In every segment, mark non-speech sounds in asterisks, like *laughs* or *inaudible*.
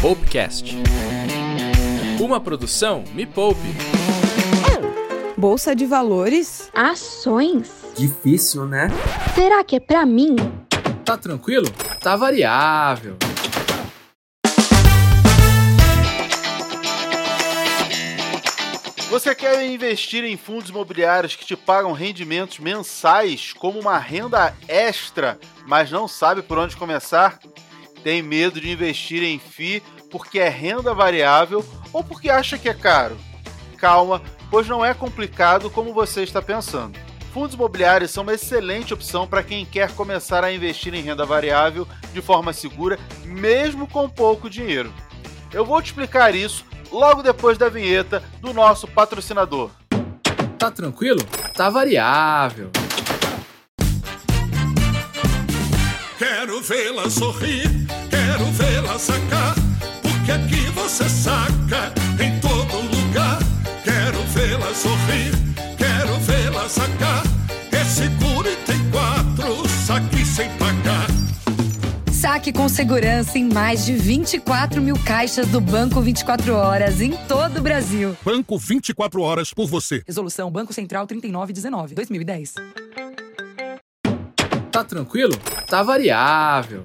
Poupecast. Uma produção Me Poupe. Bolsa de valores? Ações? Difícil, né? Será que é pra mim? Tá tranquilo? Tá variável. Você quer investir em fundos imobiliários que te pagam rendimentos mensais como uma renda extra, mas não sabe por onde começar? Tem medo de investir em FI porque é renda variável ou porque acha que é caro? Calma, pois não é complicado como você está pensando. Fundos imobiliários são uma excelente opção para quem quer começar a investir em renda variável de forma segura, mesmo com pouco dinheiro. Eu vou te explicar isso logo depois da vinheta do nosso patrocinador. Tá tranquilo? Tá variável. Quero vê-la sorrir, quero vê-la sacar, porque aqui você saca em todo lugar. Quero vê-la sorrir, quero vê-la sacar. É seguro e tem quatro saques sem pagar. Saque com segurança em mais de 24 mil caixas do Banco 24 Horas em todo o Brasil. Banco 24 horas por você. Resolução Banco Central 3919, 2010. Tá tranquilo? Tá variável.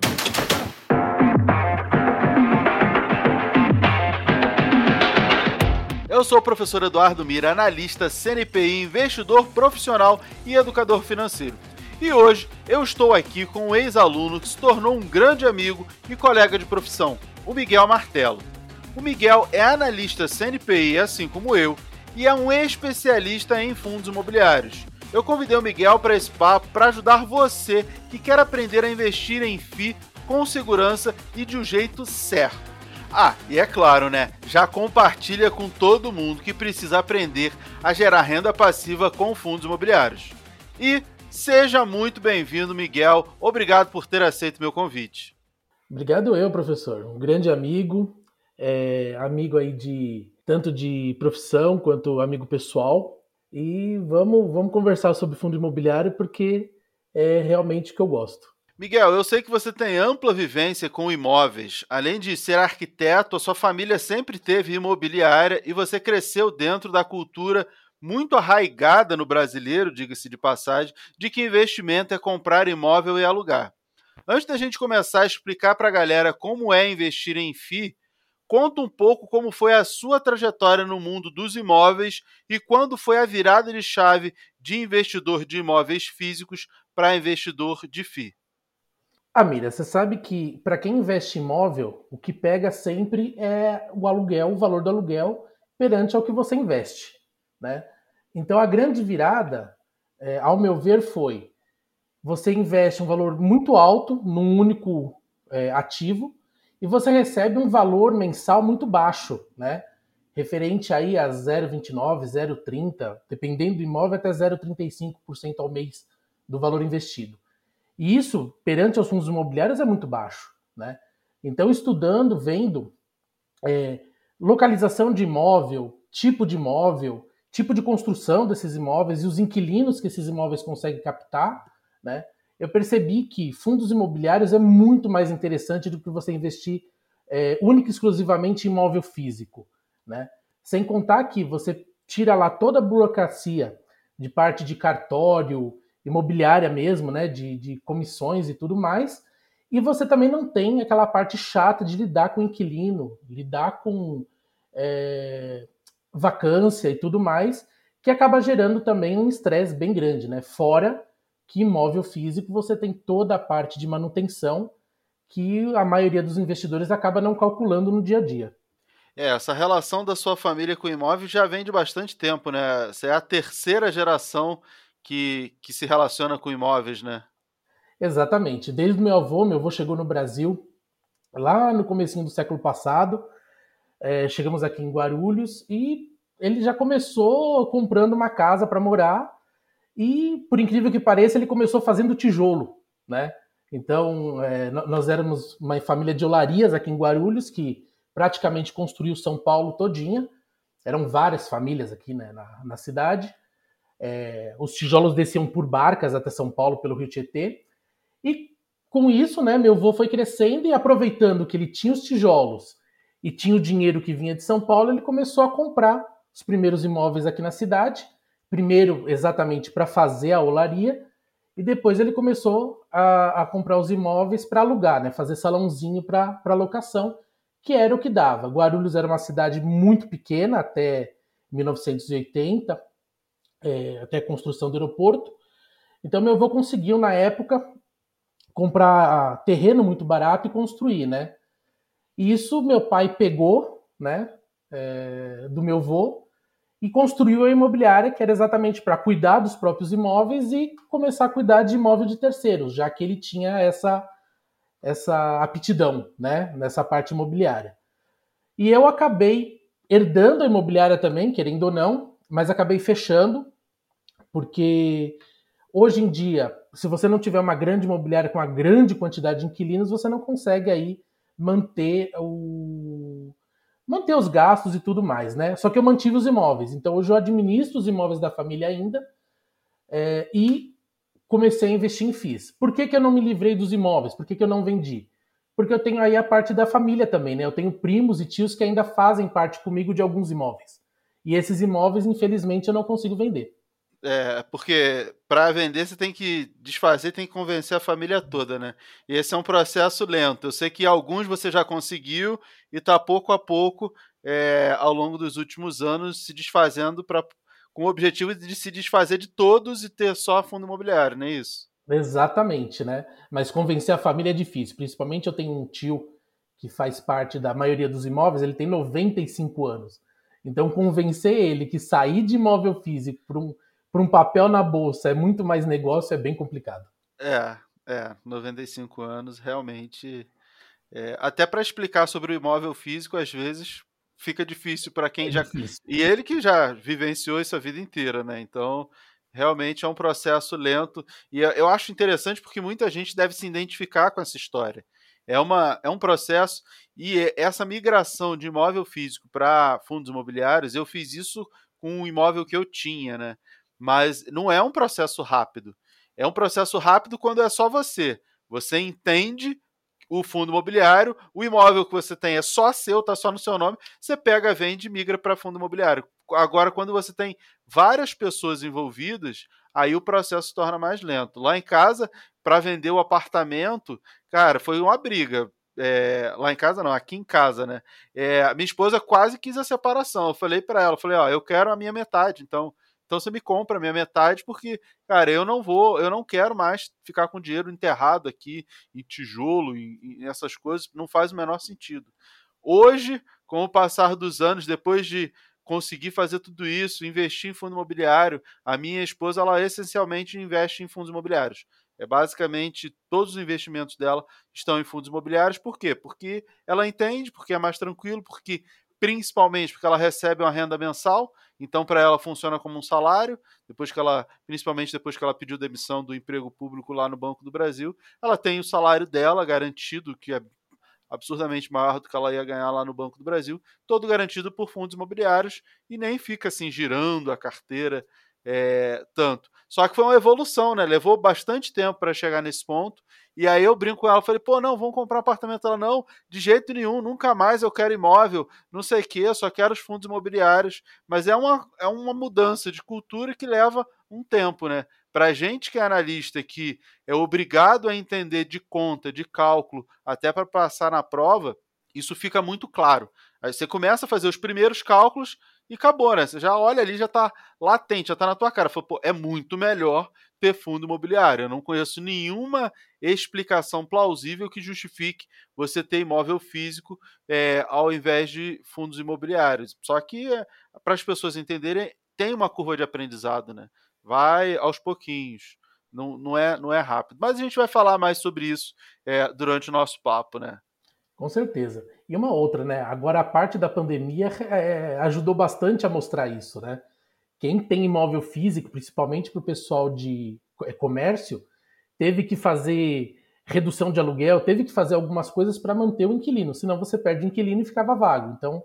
Eu sou o professor Eduardo Mira, analista CNPI, investidor profissional e educador financeiro. E hoje eu estou aqui com um ex-aluno que se tornou um grande amigo e colega de profissão, o Miguel Martelo. O Miguel é analista CNPI, assim como eu, e é um especialista em fundos imobiliários. Eu convidei o Miguel para esse papo para ajudar você que quer aprender a investir em FI com segurança e de um jeito certo. Ah, e é claro, né? Já compartilha com todo mundo que precisa aprender a gerar renda passiva com fundos imobiliários. E seja muito bem-vindo, Miguel. Obrigado por ter aceito meu convite. Obrigado eu, professor. Um grande amigo, é, amigo aí de tanto de profissão quanto amigo pessoal. E vamos, vamos conversar sobre fundo imobiliário porque é realmente o que eu gosto. Miguel, eu sei que você tem ampla vivência com imóveis. Além de ser arquiteto, a sua família sempre teve imobiliária e você cresceu dentro da cultura muito arraigada no brasileiro, diga-se de passagem, de que investimento é comprar imóvel e alugar. Antes da gente começar a explicar para a galera como é investir em FI, conta um pouco como foi a sua trajetória no mundo dos imóveis e quando foi a virada de chave de investidor de imóveis físicos para investidor de FI. Ah, Mira, você sabe que para quem investe imóvel, o que pega sempre é o aluguel, o valor do aluguel perante ao que você investe, né? Então a grande virada, é, ao meu ver, foi você investe um valor muito alto num único é, ativo e você recebe um valor mensal muito baixo, né? Referente aí a 0,29, 0,30, dependendo do imóvel, até 0,35% ao mês do valor investido. E isso, perante os fundos imobiliários, é muito baixo. Né? Então, estudando, vendo é, localização de imóvel, tipo de imóvel, tipo de construção desses imóveis e os inquilinos que esses imóveis conseguem captar, né? eu percebi que fundos imobiliários é muito mais interessante do que você investir é, única e exclusivamente em imóvel físico. Né? Sem contar que você tira lá toda a burocracia de parte de cartório, imobiliária mesmo, né, de, de comissões e tudo mais. E você também não tem aquela parte chata de lidar com inquilino, lidar com é, vacância e tudo mais, que acaba gerando também um estresse bem grande, né? Fora que imóvel físico você tem toda a parte de manutenção que a maioria dos investidores acaba não calculando no dia a dia. É, essa relação da sua família com o imóvel já vem de bastante tempo, né? Você é a terceira geração que, que se relaciona com imóveis, né? Exatamente. Desde meu avô, meu avô chegou no Brasil lá no comecinho do século passado. É, chegamos aqui em Guarulhos e ele já começou comprando uma casa para morar e, por incrível que pareça, ele começou fazendo tijolo, né? Então, é, nós éramos uma família de olarias aqui em Guarulhos que praticamente construiu São Paulo todinha. Eram várias famílias aqui né, na, na cidade. É, os tijolos desciam por barcas até São Paulo pelo Rio Tietê. E com isso, né, meu avô foi crescendo e aproveitando que ele tinha os tijolos e tinha o dinheiro que vinha de São Paulo, ele começou a comprar os primeiros imóveis aqui na cidade. Primeiro, exatamente para fazer a olaria, e depois ele começou a, a comprar os imóveis para alugar, né? fazer salãozinho para locação, que era o que dava. Guarulhos era uma cidade muito pequena até 1980, é, até a construção do aeroporto. Então meu avô conseguiu, na época, comprar terreno muito barato e construir, né? E isso meu pai pegou, né, é, do meu avô e construiu a imobiliária, que era exatamente para cuidar dos próprios imóveis e começar a cuidar de imóvel de terceiros, já que ele tinha essa essa aptidão, né, nessa parte imobiliária. E eu acabei herdando a imobiliária também, querendo ou não, mas acabei fechando, porque hoje em dia, se você não tiver uma grande imobiliária com uma grande quantidade de inquilinos, você não consegue aí manter o manter os gastos e tudo mais, né? Só que eu mantive os imóveis, então hoje eu administro os imóveis da família ainda é, e comecei a investir em FIIs. Por que, que eu não me livrei dos imóveis? Por que, que eu não vendi? Porque eu tenho aí a parte da família também, né? Eu tenho primos e tios que ainda fazem parte comigo de alguns imóveis. E esses imóveis, infelizmente, eu não consigo vender. É, porque para vender você tem que desfazer, tem que convencer a família toda, né? E esse é um processo lento. Eu sei que alguns você já conseguiu e está pouco a pouco, é, ao longo dos últimos anos, se desfazendo pra, com o objetivo de se desfazer de todos e ter só fundo imobiliário, não é isso? Exatamente, né? Mas convencer a família é difícil. Principalmente eu tenho um tio que faz parte da maioria dos imóveis, ele tem 95 anos. Então, convencer ele que sair de imóvel físico para um para um papel na bolsa é muito mais negócio, é bem complicado. É, é, 95 anos realmente. É, até para explicar sobre o imóvel físico, às vezes fica difícil para quem é já. Difícil. E ele que já vivenciou isso a vida inteira, né? Então, realmente é um processo lento. E eu acho interessante porque muita gente deve se identificar com essa história. É, uma, é um processo, e essa migração de imóvel físico para fundos imobiliários, eu fiz isso com um imóvel que eu tinha, né? Mas não é um processo rápido. É um processo rápido quando é só você. Você entende o fundo imobiliário, o imóvel que você tem é só seu, está só no seu nome, você pega, vende e migra para fundo imobiliário. Agora, quando você tem várias pessoas envolvidas, aí o processo se torna mais lento. Lá em casa, para vender o apartamento, cara, foi uma briga. É, lá em casa não, aqui em casa, né? É, minha esposa quase quis a separação. Eu falei para ela, falei, ó, eu quero a minha metade, então então você me compra a minha metade, porque, cara, eu não vou, eu não quero mais ficar com dinheiro enterrado aqui em tijolo, em, essas coisas, não faz o menor sentido. Hoje, com o passar dos anos, depois de conseguir fazer tudo isso, investir em fundo imobiliário, a minha esposa, ela essencialmente investe em fundos imobiliários. É basicamente todos os investimentos dela estão em fundos imobiliários. Por quê? Porque ela entende, porque é mais tranquilo, porque principalmente porque ela recebe uma renda mensal, então para ela funciona como um salário, depois que ela, principalmente depois que ela pediu demissão do emprego público lá no Banco do Brasil, ela tem o salário dela garantido, que é absurdamente maior do que ela ia ganhar lá no Banco do Brasil, todo garantido por fundos imobiliários e nem fica assim girando a carteira é, tanto. Só que foi uma evolução, né? Levou bastante tempo para chegar nesse ponto. E aí eu brinco com ela, falei, pô, não, vamos comprar apartamento. Ela, não, de jeito nenhum, nunca mais eu quero imóvel, não sei o quê, só quero os fundos imobiliários. Mas é uma, é uma mudança de cultura que leva um tempo, né? Para gente que é analista, que é obrigado a entender de conta, de cálculo, até para passar na prova, isso fica muito claro. Aí você começa a fazer os primeiros cálculos e acabou, né? Você já olha ali, já está latente, já está na tua cara. Fala, pô, é muito melhor ter fundo imobiliário. Eu não conheço nenhuma explicação plausível que justifique você ter imóvel físico é, ao invés de fundos imobiliários. Só que, é, para as pessoas entenderem, tem uma curva de aprendizado, né? Vai aos pouquinhos. Não, não, é, não é rápido. Mas a gente vai falar mais sobre isso é, durante o nosso papo, né? Com certeza. E uma outra, né? Agora a parte da pandemia é, ajudou bastante a mostrar isso, né? Quem tem imóvel físico, principalmente para o pessoal de é, comércio, teve que fazer redução de aluguel, teve que fazer algumas coisas para manter o inquilino, senão você perde o inquilino e ficava vago. Então,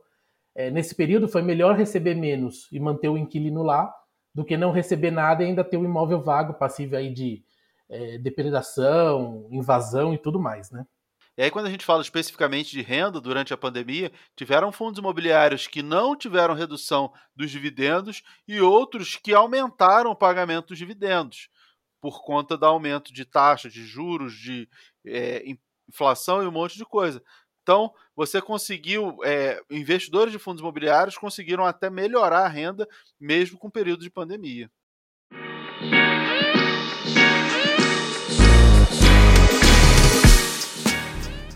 é, nesse período foi melhor receber menos e manter o inquilino lá do que não receber nada e ainda ter o imóvel vago, passível aí de é, depredação, invasão e tudo mais, né? E aí, quando a gente fala especificamente de renda durante a pandemia, tiveram fundos imobiliários que não tiveram redução dos dividendos e outros que aumentaram o pagamento dos dividendos por conta do aumento de taxa, de juros, de é, inflação e um monte de coisa. Então, você conseguiu, é, investidores de fundos imobiliários conseguiram até melhorar a renda mesmo com o período de pandemia.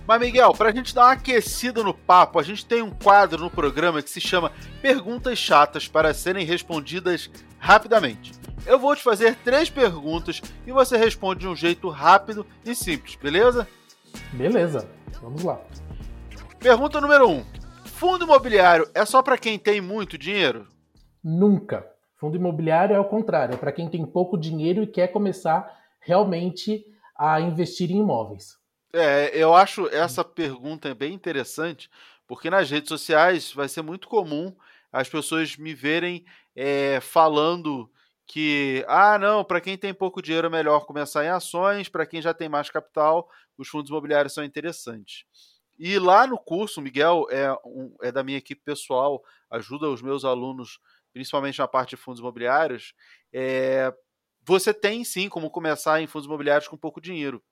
Mas, Miguel, para a gente dar uma aquecida no papo, a gente tem um quadro no programa que se chama Perguntas Chatas para serem respondidas rapidamente. Eu vou te fazer três perguntas e você responde de um jeito rápido e simples, beleza? Beleza, vamos lá. Pergunta número um: Fundo imobiliário é só para quem tem muito dinheiro? Nunca. Fundo imobiliário é o contrário, é para quem tem pouco dinheiro e quer começar realmente a investir em imóveis. É, eu acho essa pergunta bem interessante, porque nas redes sociais vai ser muito comum as pessoas me verem é, falando que, ah, não, para quem tem pouco dinheiro é melhor começar em ações, para quem já tem mais capital, os fundos imobiliários são interessantes. E lá no curso, o Miguel é, um, é da minha equipe pessoal, ajuda os meus alunos, principalmente na parte de fundos imobiliários. É, você tem sim como começar em fundos imobiliários com pouco dinheiro.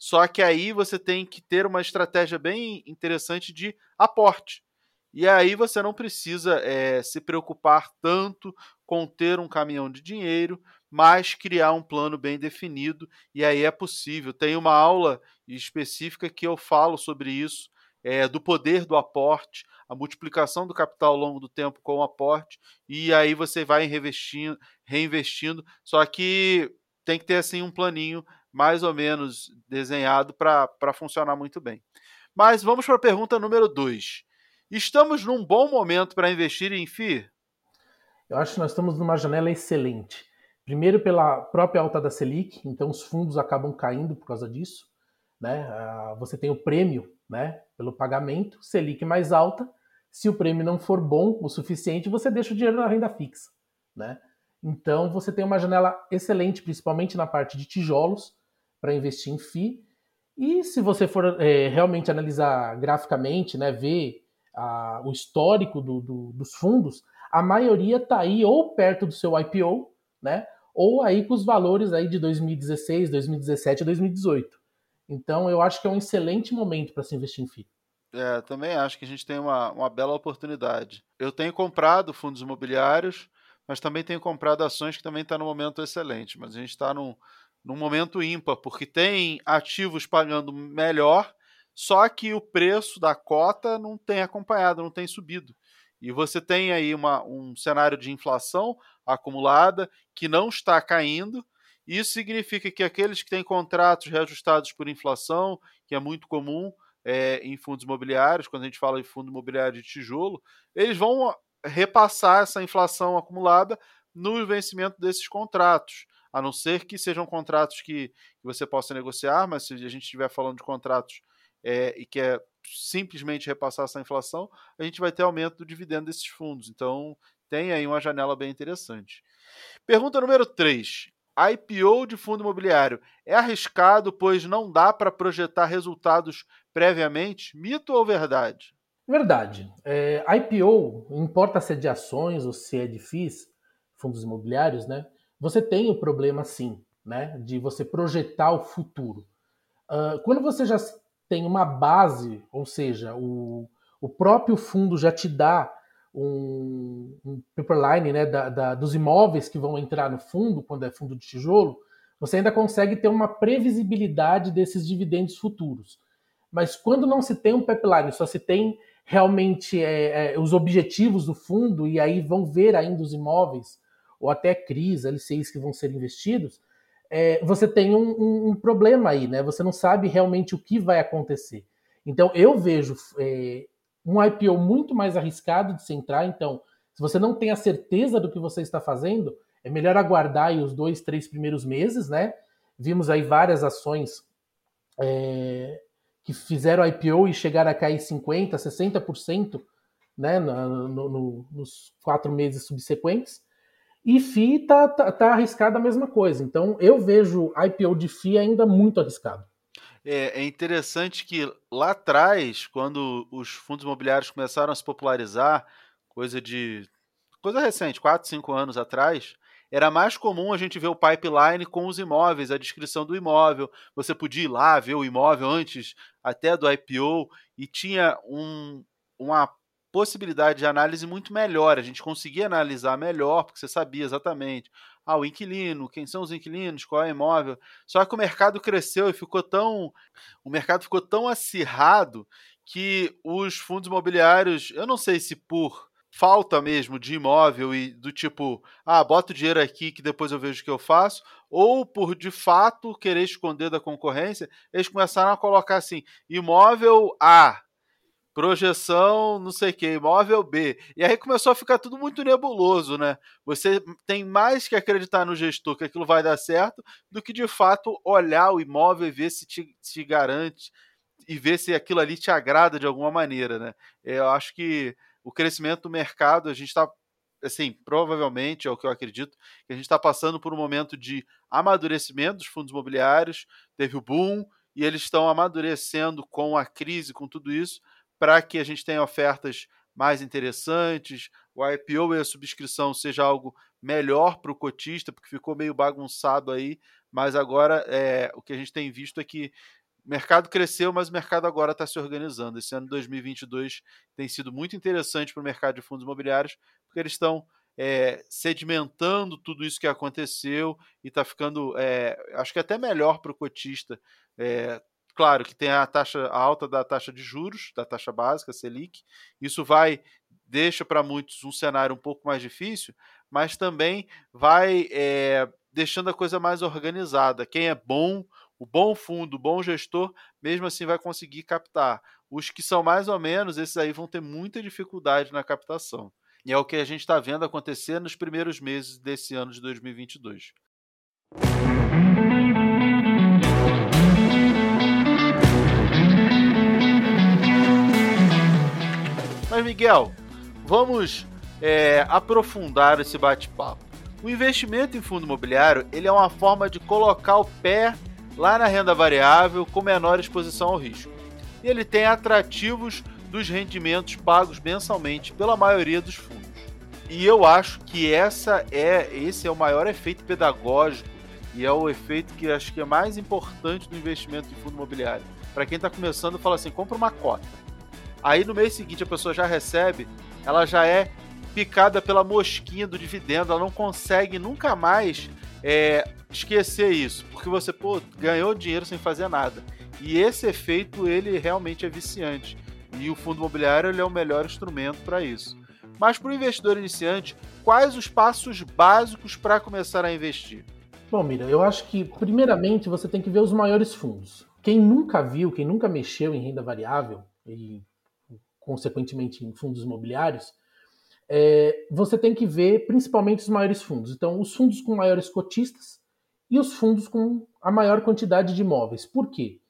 Só que aí você tem que ter uma estratégia bem interessante de aporte. E aí você não precisa é, se preocupar tanto com ter um caminhão de dinheiro, mas criar um plano bem definido. E aí é possível. Tem uma aula específica que eu falo sobre isso, é, do poder do aporte, a multiplicação do capital ao longo do tempo com o aporte, e aí você vai reinvestindo, reinvestindo. Só que tem que ter assim um planinho mais ou menos desenhado para funcionar muito bem. Mas vamos para a pergunta número 2. Estamos num bom momento para investir em FI? Eu acho que nós estamos numa janela excelente. Primeiro pela própria alta da Selic, então os fundos acabam caindo por causa disso. Né? Ah, você tem o prêmio né, pelo pagamento, Selic mais alta. Se o prêmio não for bom o suficiente, você deixa o dinheiro na renda fixa. Né? Então você tem uma janela excelente, principalmente na parte de tijolos, para investir em FI. E se você for é, realmente analisar graficamente, né, ver a, o histórico do, do, dos fundos, a maioria está aí ou perto do seu IPO, né, ou aí com os valores aí de 2016, 2017 e 2018. Então eu acho que é um excelente momento para se investir em FI. É, também acho que a gente tem uma, uma bela oportunidade. Eu tenho comprado fundos imobiliários, mas também tenho comprado ações que também está no momento excelente. Mas a gente está num, num momento ímpar, porque tem ativos pagando melhor, só que o preço da cota não tem acompanhado, não tem subido. E você tem aí uma, um cenário de inflação acumulada que não está caindo. Isso significa que aqueles que têm contratos reajustados por inflação, que é muito comum é, em fundos imobiliários, quando a gente fala de fundo imobiliário de tijolo, eles vão repassar essa inflação acumulada no vencimento desses contratos a não ser que sejam contratos que, que você possa negociar, mas se a gente estiver falando de contratos é, e que é simplesmente repassar essa inflação, a gente vai ter aumento do dividendo desses fundos. Então, tem aí uma janela bem interessante. Pergunta número 3. IPO de fundo imobiliário é arriscado, pois não dá para projetar resultados previamente? Mito ou verdade? Verdade. É, IPO, importa se é de ações ou se é de FIIs, fundos imobiliários, né? Você tem o problema sim, né, de você projetar o futuro. Uh, quando você já tem uma base, ou seja, o, o próprio fundo já te dá um, um pipeline né, da, da, dos imóveis que vão entrar no fundo, quando é fundo de tijolo, você ainda consegue ter uma previsibilidade desses dividendos futuros. Mas quando não se tem um pipeline, só se tem realmente é, é, os objetivos do fundo, e aí vão ver ainda os imóveis ou até CRIs, LCIs que vão ser investidos, é, você tem um, um, um, problema aí, né? Você não sabe realmente o que vai acontecer. Então, eu vejo é, um IPO muito mais arriscado de se entrar. Então, se você não tem a certeza do que você está fazendo, é melhor aguardar os dois, três primeiros meses, né? Vimos aí várias ações é, que fizeram IPO e chegaram a cair 50%, 60% né, no, no, nos quatro meses subsequentes. E FI tá, tá, tá arriscado a mesma coisa. Então eu vejo IPO de FI ainda muito arriscado. É, é interessante que lá atrás, quando os fundos imobiliários começaram a se popularizar, coisa de. coisa recente, 4, 5 anos atrás, era mais comum a gente ver o pipeline com os imóveis, a descrição do imóvel. Você podia ir lá ver o imóvel antes até do IPO e tinha um, uma possibilidade de análise muito melhor. A gente conseguia analisar melhor, porque você sabia exatamente ah, o inquilino, quem são os inquilinos, qual é o imóvel. Só que o mercado cresceu e ficou tão. O mercado ficou tão acirrado que os fundos imobiliários, eu não sei se por falta mesmo de imóvel e do tipo, ah, bota o dinheiro aqui que depois eu vejo o que eu faço, ou por de fato querer esconder da concorrência, eles começaram a colocar assim, imóvel A, projeção, não sei o que, imóvel B. E aí começou a ficar tudo muito nebuloso, né? Você tem mais que acreditar no gestor que aquilo vai dar certo do que de fato olhar o imóvel e ver se te, te garante e ver se aquilo ali te agrada de alguma maneira, né? Eu acho que o crescimento do mercado, a gente está, assim, provavelmente, é o que eu acredito, que a gente está passando por um momento de amadurecimento dos fundos imobiliários, teve o boom, e eles estão amadurecendo com a crise, com tudo isso, para que a gente tenha ofertas mais interessantes, o IPO e a subscrição seja algo melhor para o cotista, porque ficou meio bagunçado aí, mas agora é, o que a gente tem visto é que o mercado cresceu, mas o mercado agora está se organizando. Esse ano 2022 tem sido muito interessante para o mercado de fundos imobiliários, porque eles estão é, sedimentando tudo isso que aconteceu e está ficando, é, acho que até melhor para o cotista. É, claro que tem a taxa a alta da taxa de juros, da taxa básica, Selic. Isso vai deixa para muitos um cenário um pouco mais difícil, mas também vai é, deixando a coisa mais organizada. Quem é bom, o bom fundo, o bom gestor, mesmo assim vai conseguir captar. Os que são mais ou menos, esses aí vão ter muita dificuldade na captação. E é o que a gente está vendo acontecer nos primeiros meses desse ano de 2022. Mas, Miguel, vamos é, aprofundar esse bate-papo. O investimento em fundo imobiliário ele é uma forma de colocar o pé lá na renda variável com menor exposição ao risco. E ele tem atrativos dos rendimentos pagos mensalmente pela maioria dos fundos. E eu acho que essa é esse é o maior efeito pedagógico e é o efeito que acho que é mais importante do investimento em fundo imobiliário. Para quem está começando, fala assim: compra uma cota. Aí no mês seguinte a pessoa já recebe, ela já é picada pela mosquinha do dividendo, ela não consegue nunca mais é, esquecer isso, porque você pô, ganhou dinheiro sem fazer nada. E esse efeito ele realmente é viciante. E o fundo imobiliário ele é o melhor instrumento para isso. Mas para o investidor iniciante, quais os passos básicos para começar a investir? Bom, Mira, eu acho que primeiramente você tem que ver os maiores fundos. Quem nunca viu, quem nunca mexeu em renda variável e consequentemente em fundos imobiliários, é, você tem que ver principalmente os maiores fundos. Então, os fundos com maiores cotistas e os fundos com a maior quantidade de imóveis. Por quê?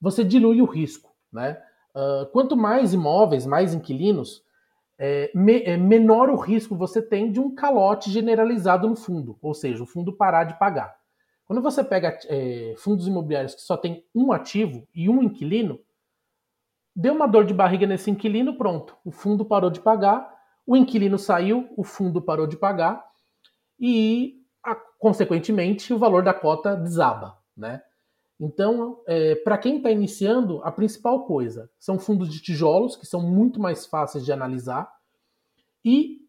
Você dilui o risco. Né? Uh, quanto mais imóveis, mais inquilinos, é, me, é, menor o risco você tem de um calote generalizado no fundo, ou seja, o fundo parar de pagar. Quando você pega é, fundos imobiliários que só tem um ativo e um inquilino, deu uma dor de barriga nesse inquilino, pronto, o fundo parou de pagar, o inquilino saiu, o fundo parou de pagar e, consequentemente, o valor da cota desaba, né? Então, é, para quem está iniciando, a principal coisa são fundos de tijolos, que são muito mais fáceis de analisar, e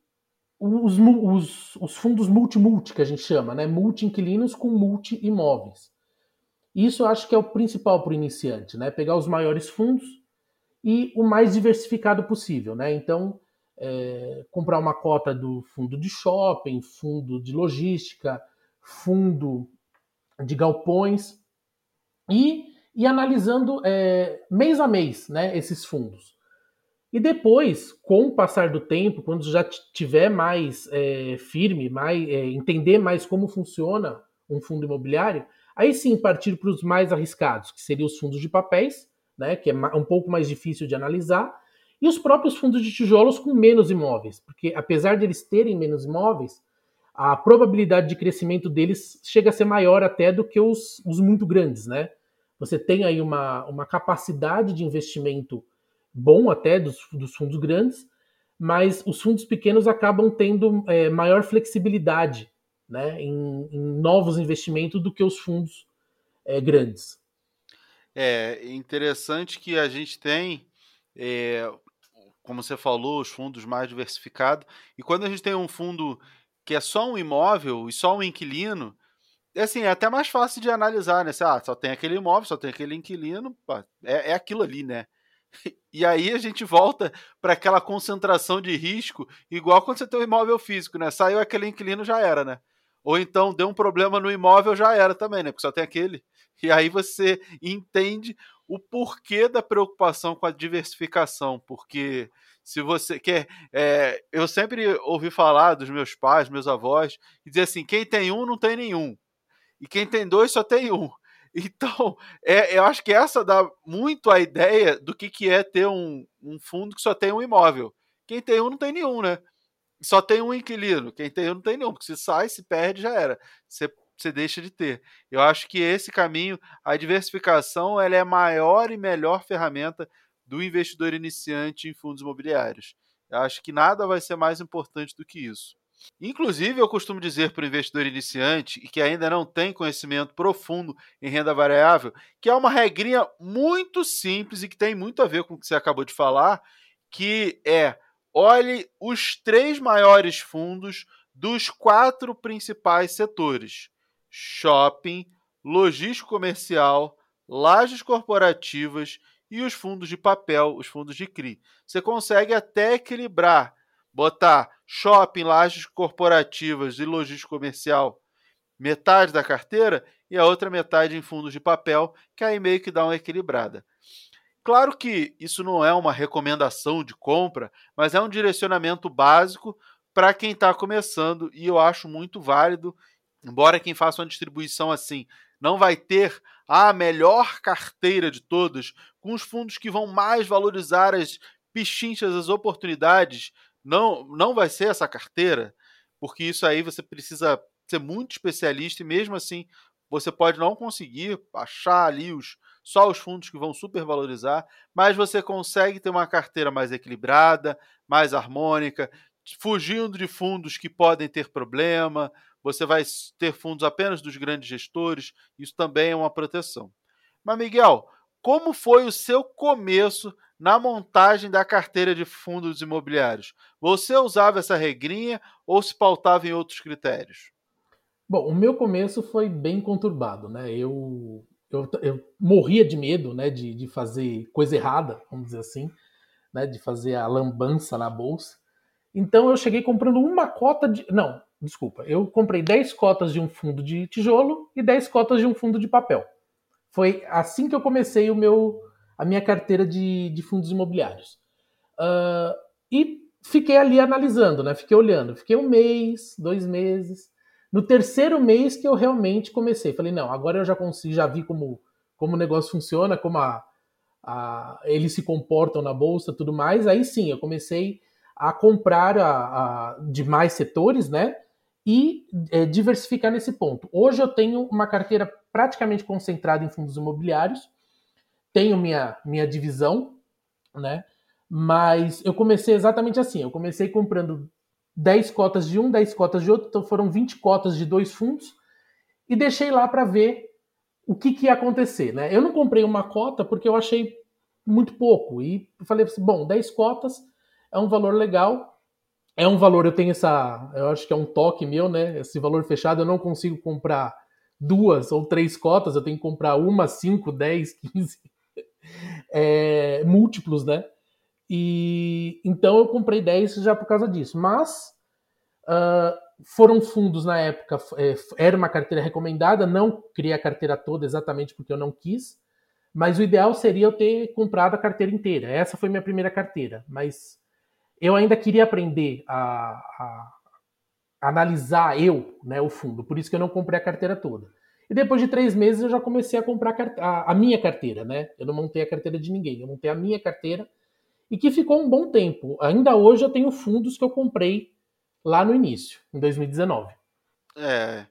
os, os, os fundos multi-multi, que a gente chama, né? multi-inquilinos com multi-imóveis. Isso eu acho que é o principal para o iniciante, né? pegar os maiores fundos e o mais diversificado possível. Né? Então, é, comprar uma cota do fundo de shopping, fundo de logística, fundo de galpões e, e analisando é, mês a mês né, esses fundos. E depois, com o passar do tempo, quando já tiver mais é, firme, mais, é, entender mais como funciona um fundo imobiliário, aí sim partir para os mais arriscados, que seriam os fundos de papéis, né, que é um pouco mais difícil de analisar, e os próprios fundos de tijolos com menos imóveis, porque apesar de eles terem menos imóveis, a probabilidade de crescimento deles chega a ser maior até do que os, os muito grandes, né? você tem aí uma, uma capacidade de investimento bom até dos, dos fundos grandes, mas os fundos pequenos acabam tendo é, maior flexibilidade né, em, em, novos investimentos do que os fundos é, grandes. É interessante que a gente tem, é, como você falou, os fundos mais diversificados, e quando a gente tem um fundo que é só um imóvel e só um inquilino, é assim, é até mais fácil de analisar, né? ah, só tem aquele imóvel, só tem aquele inquilino, pá, é, é aquilo ali, né? *laughs* E aí a gente volta para aquela concentração de risco, igual quando você tem um imóvel físico, né? Saiu aquele inquilino, já era, né? Ou então deu um problema no imóvel, já era também, né? Porque só tem aquele. E aí você entende o porquê da preocupação com a diversificação, porque se você quer. É, eu sempre ouvi falar dos meus pais, meus avós, e dizer assim: quem tem um não tem nenhum. E quem tem dois só tem um. *laughs* Então, é, eu acho que essa dá muito a ideia do que, que é ter um, um fundo que só tem um imóvel. Quem tem um não tem nenhum, né? Só tem um inquilino. Quem tem um não tem nenhum, porque se sai, se perde, já era. Você, você deixa de ter. Eu acho que esse caminho, a diversificação, ela é a maior e melhor ferramenta do investidor iniciante em fundos imobiliários. Eu acho que nada vai ser mais importante do que isso. Inclusive, eu costumo dizer para o investidor iniciante e que ainda não tem conhecimento profundo em renda variável, que é uma regrinha muito simples e que tem muito a ver com o que você acabou de falar, que é olhe os três maiores fundos dos quatro principais setores: shopping, logístico comercial, lajes corporativas e os fundos de papel, os fundos de CRI. Você consegue até equilibrar botar shopping, lajes corporativas e logística comercial metade da carteira e a outra metade em fundos de papel, que aí meio que dá uma equilibrada. Claro que isso não é uma recomendação de compra, mas é um direcionamento básico para quem está começando e eu acho muito válido. Embora quem faça uma distribuição assim não vai ter a melhor carteira de todas, com os fundos que vão mais valorizar as pichinchas, as oportunidades, não, não vai ser essa carteira, porque isso aí você precisa ser muito especialista e mesmo assim você pode não conseguir achar ali os, só os fundos que vão supervalorizar, mas você consegue ter uma carteira mais equilibrada, mais harmônica, fugindo de fundos que podem ter problema, você vai ter fundos apenas dos grandes gestores, isso também é uma proteção. Mas, Miguel, como foi o seu começo na montagem da carteira de fundos imobiliários? Você usava essa regrinha ou se pautava em outros critérios? Bom, o meu começo foi bem conturbado, né? Eu, eu, eu morria de medo, né, de, de fazer coisa errada, vamos dizer assim, né, de fazer a lambança na bolsa. Então eu cheguei comprando uma cota de. Não, desculpa. Eu comprei 10 cotas de um fundo de tijolo e 10 cotas de um fundo de papel. Foi assim que eu comecei o meu, a minha carteira de, de fundos imobiliários. Uh, e fiquei ali analisando, né? Fiquei olhando. Fiquei um mês, dois meses. No terceiro mês que eu realmente comecei. Falei, não, agora eu já consigo, já vi como, como o negócio funciona, como a, a, eles se comportam na bolsa tudo mais. Aí sim, eu comecei a comprar a, a de mais setores, né? E é, diversificar nesse ponto. Hoje eu tenho uma carteira praticamente concentrada em fundos imobiliários tenho minha, minha divisão, né? Mas eu comecei exatamente assim. Eu comecei comprando 10 cotas de um, 10 cotas de outro, então foram 20 cotas de dois fundos e deixei lá para ver o que, que ia acontecer, né? Eu não comprei uma cota porque eu achei muito pouco e falei assim, bom, 10 cotas é um valor legal, é um valor, eu tenho essa, eu acho que é um toque meu, né? Esse valor fechado eu não consigo comprar duas ou três cotas, eu tenho que comprar uma, cinco, dez, *laughs* quinze é, múltiplos, né? E então eu comprei 10 já por causa disso. Mas uh, foram fundos na época, é, era uma carteira recomendada, não criei a carteira toda exatamente porque eu não quis, mas o ideal seria eu ter comprado a carteira inteira. Essa foi minha primeira carteira, mas eu ainda queria aprender a, a, analisar eu, né, o fundo, por isso que eu não comprei a carteira toda. E depois de três meses eu já comecei a comprar a, a, minha carteira, né? Eu não montei a carteira de ninguém, eu montei a minha carteira e que ficou um bom tempo. Ainda hoje eu tenho fundos que eu comprei lá no início, em 2019. É.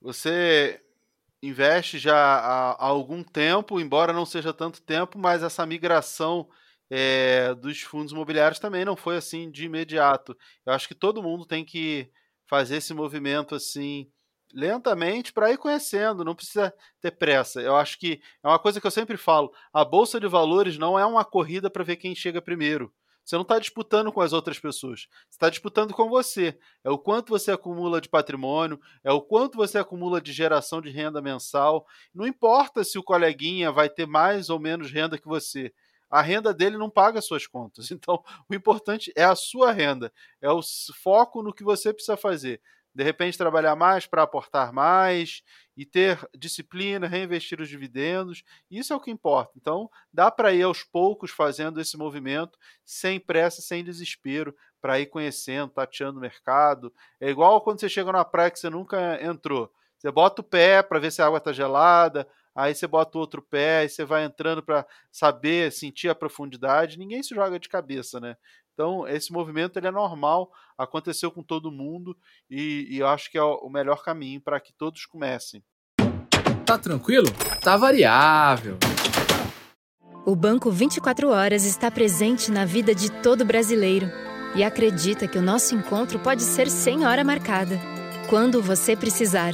Você investe já há, há, algum tempo, embora não seja tanto tempo, mas essa migração é, dos fundos imobiliários também não foi assim de imediato. Eu acho que todo mundo tem que fazer esse movimento assim lentamente para ir conhecendo, não precisa ter pressa. Eu acho que é uma coisa que eu sempre falo: a bolsa de valores não é uma corrida para ver quem chega primeiro. Você não está disputando com as outras pessoas. Você está disputando com você. É o quanto você acumula de patrimônio, é o quanto você acumula de geração de renda mensal. Não importa se o coleguinha vai ter mais ou menos renda que você. A renda dele não paga suas contas. *laughs* Então, o importante é a sua renda, é o foco no que você precisa fazer de repente trabalhar mais para aportar mais e ter disciplina, reinvestir os dividendos, isso é o que importa. Então, dá para ir aos poucos fazendo esse movimento, sem pressa, sem desespero, para ir conhecendo, tateando o mercado. É igual quando você chega na praia que você nunca entrou. Você bota o pé para ver se a água está gelada, aí você bota o outro pé, e você vai entrando para saber, sentir a profundidade. Ninguém se joga de cabeça, né? Então, esse movimento ele é normal, aconteceu com todo mundo e, e eu acho que é o melhor caminho para que todos comecem. Tá tranquilo? Tá variável. O Banco 24 Horas está presente na vida de todo brasileiro e acredita que o nosso encontro pode ser sem hora marcada. Quando você precisar.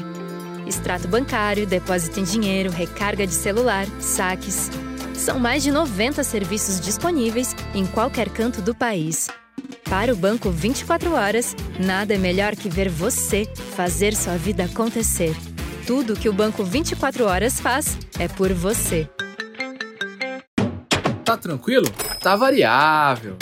Extrato bancário, depósito em dinheiro, recarga de celular, saques. São mais de 90 serviços disponíveis em qualquer canto do país. Para o Banco 24 Horas, nada é melhor que ver você fazer sua vida acontecer. Tudo que o Banco 24 Horas faz é por você. Tá tranquilo? Tá variável.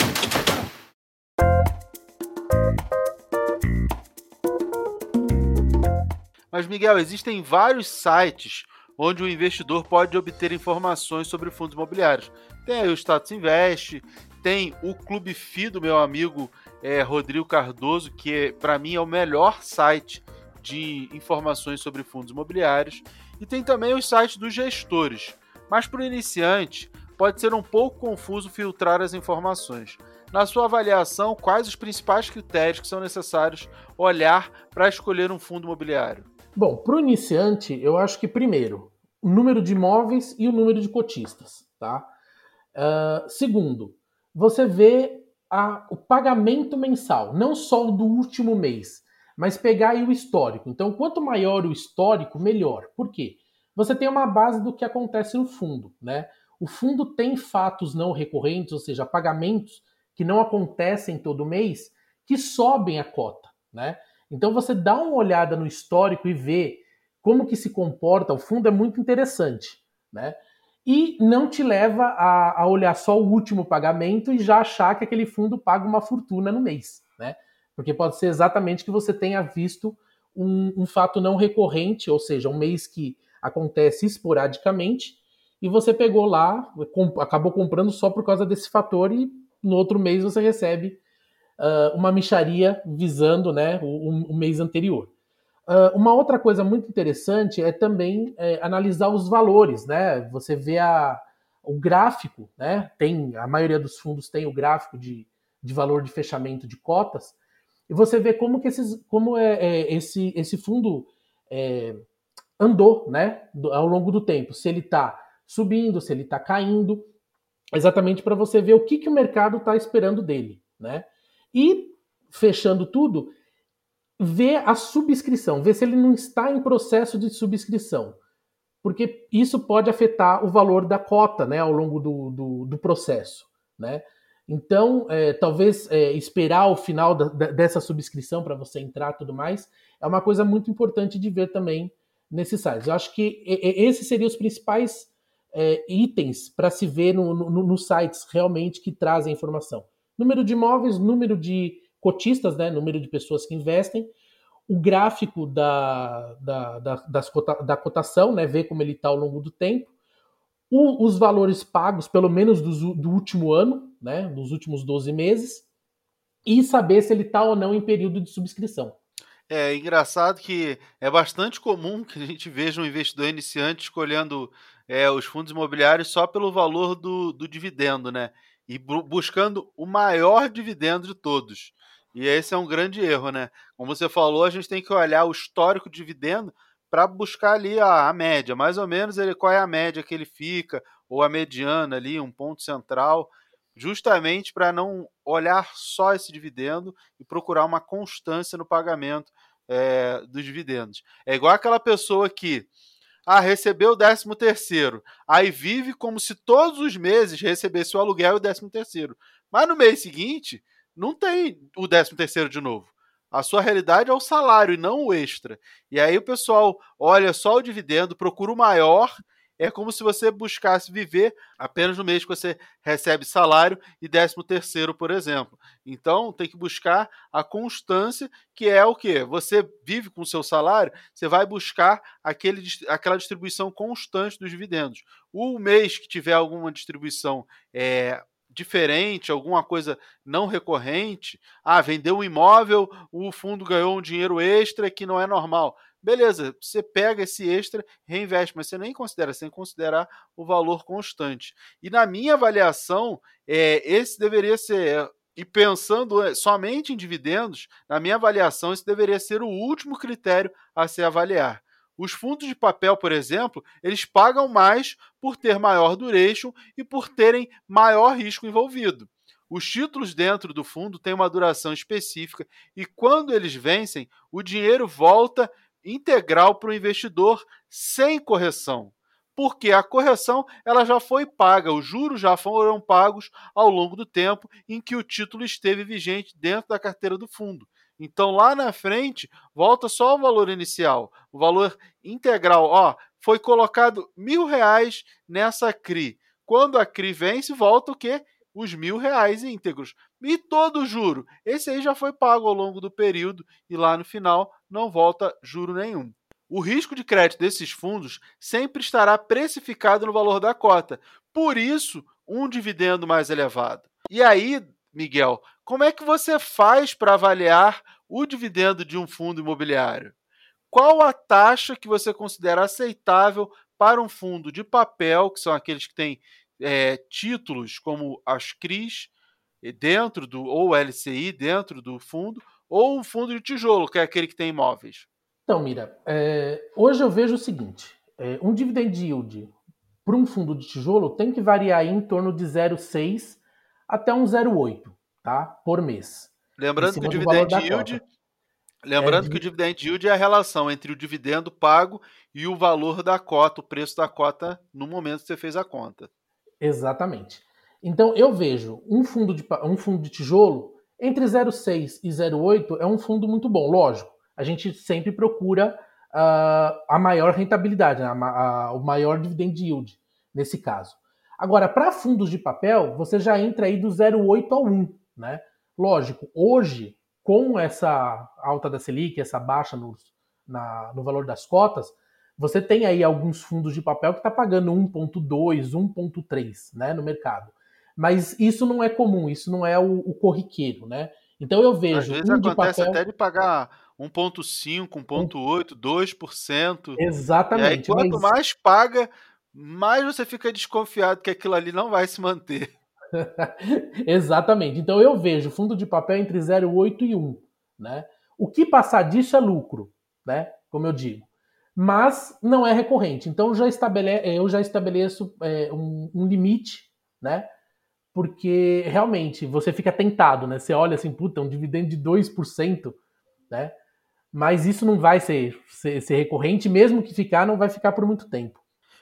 Mas, Miguel, existem vários sites onde o investidor pode obter informações sobre fundos imobiliários. Tem aí o Status Invest, tem o Clube FI do meu amigo é, Rodrigo Cardoso, que é, para mim é o melhor site de informações sobre fundos imobiliários, e tem também os sites dos gestores. Mas para o iniciante, pode ser um pouco confuso filtrar as informações. Na sua avaliação, quais os principais critérios que são necessários olhar para escolher um fundo imobiliário? Bom, para o iniciante, eu acho que primeiro, o número de imóveis e o número de cotistas, tá? Uh, segundo, você vê a, o pagamento mensal, não só o do último mês, mas pegar aí o histórico. Então, quanto maior o histórico, melhor. Por quê? Você tem uma base do que acontece no fundo, né? O fundo tem fatos não recorrentes, ou seja, pagamentos que não acontecem todo mês, que sobem a cota, né? Então você dá uma olhada no histórico e vê como que se comporta o fundo é muito interessante, né? E não te leva a, a olhar só o último pagamento e já achar que aquele fundo paga uma fortuna no mês, né? Porque pode ser exatamente que você tenha visto um, um fato não recorrente, ou seja, um mês que acontece esporadicamente, e você pegou lá, acabou comprando só por causa desse fator e no outro mês você recebe uh, uma micharia visando né, o, o mês anterior. Uh, uma outra coisa muito interessante é também é, analisar os valores, né? Você vê a, o gráfico, né? Tem a maioria dos fundos tem o gráfico de, de valor de fechamento de cotas e você vê como que esses, como é, é esse, esse fundo é, andou, né? Do, ao longo do tempo, se ele está subindo, se ele está caindo, exatamente para você ver o que, que o mercado está esperando dele, né? E, fechando tudo, ver a subscrição, ver se ele não está em processo de subscrição. Porque isso pode afetar o valor da cota né, ao longo do, do, do processo. Né? Então, é, talvez é, esperar o final da, da, dessa subscrição para você entrar tudo mais é uma coisa muito importante de ver também nesses sites. Eu acho que esses seriam os principais é, itens para se ver no, no, nos sites realmente que trazem informação número de imóveis, número de cotistas, né, número de pessoas que investem, o gráfico da, da, da, das da cotação, né, ver como ele está ao longo do tempo, o, os valores pagos, pelo menos do, do último ano, né, dos últimos 12 meses, e saber se ele está ou não em período de subscrição. É engraçado que é bastante comum que a gente veja um investidor iniciante escolhendo é, os fundos imobiliários só pelo valor do, do dividendo, né? E bu buscando o maior dividendo de todos. E esse é um grande erro, né? Como você falou, a gente tem que olhar o histórico de dividendo para buscar ali a, a, média, mais ou menos ele qual é a média que ele fica, ou a mediana ali, um ponto central, justamente para não olhar só esse dividendo e procurar uma constância no pagamento é, dos dividendos. É igual aquela pessoa que ah, recebeu o 13 terceiro, aí vive como se todos os meses recebesse o aluguel e o 13 terceiro. Mas no mês seguinte, não tem o 13 terceiro de novo. A sua realidade é o salário e não o extra. E aí o pessoal olha só o dividendo, procura o maior é como se você buscasse viver apenas no mês que você recebe salário e décimo terceiro, por exemplo. Então, tem que buscar a constância, que é o que? Você vive com o seu salário, você vai buscar aquele, aquela distribuição constante dos dividendos. O mês que tiver alguma distribuição é, diferente, alguma coisa não recorrente, ah, vendeu um imóvel, o fundo ganhou um dinheiro extra que não é normal Beleza, você pega esse extra, reinveste, mas você nem considera, sem considerar o valor constante. E na minha avaliação, é, esse deveria ser, e pensando é, somente em dividendos, na minha avaliação, esse deveria ser o último critério a se avaliar. Os fundos de papel, por exemplo, eles pagam mais por ter maior duration e por terem maior risco envolvido. Os títulos dentro do fundo têm uma duração específica e quando eles vencem, o dinheiro volta integral para o investidor sem correção. Porque a correção ela já foi paga, os juros já foram pagos ao longo do tempo em que o título esteve vigente dentro da carteira do fundo. Então lá na frente volta só o valor inicial, o valor integral. Ó, foi colocado mil reais nessa CRI. Quando a CRI vence, volta o quê? Os mil reais íntegros. E todo o juro. Esse aí já foi pago ao longo do período e lá no final não volta juro nenhum. O risco de crédito desses fundos sempre estará precificado no valor da cota, por isso, um dividendo mais elevado. E aí, Miguel, como é que você faz para avaliar o dividendo de um fundo imobiliário? Qual a taxa que você considera aceitável para um fundo de papel, que são aqueles que têm é, títulos como as CRIs, dentro do, ou LCI dentro do fundo, ou um fundo de tijolo, que é aquele que tem imóveis? Então, Mira, é, hoje eu vejo o seguinte: é, um dividend yield para um fundo de tijolo tem que variar em torno de 0,6 até um 0,8 tá? por mês. Lembrando que o dividend yield. Lembrando é, que o dividend yield é a relação entre o dividendo pago e o valor da cota, o preço da cota no momento que você fez a conta. Exatamente. Então eu vejo um fundo de, um fundo de tijolo entre 0,6 e 0,8 é um fundo muito bom, lógico. A gente sempre procura uh, a maior rentabilidade, né? a, a, o maior dividend yield, nesse caso. Agora, para fundos de papel, você já entra aí do 0,8 ao 1, né? Lógico, hoje, com essa alta da Selic, essa baixa no, na, no valor das cotas, você tem aí alguns fundos de papel que está pagando 1,2, 1,3 né, no mercado. Mas isso não é comum, isso não é o, o corriqueiro, né? Então eu vejo. Às vezes um acontece papel... até de pagar 1,5, 1,8, 2%. Exatamente. E aí, quanto mas... mais paga, mais você fica desconfiado que aquilo ali não vai se manter. *laughs* Exatamente. Então eu vejo fundo de papel entre 0,8 e 1. Né? O que passar disso é lucro, né? como eu digo. Mas não é recorrente. Então eu já, estabele... eu já estabeleço é, um, um limite né? Porque realmente você fica tentado, né? Você olha assim, puta, um dividendo de 2%, né? Mas isso não vai ser, ser, ser, recorrente, mesmo que ficar, não vai ficar por muito tempo.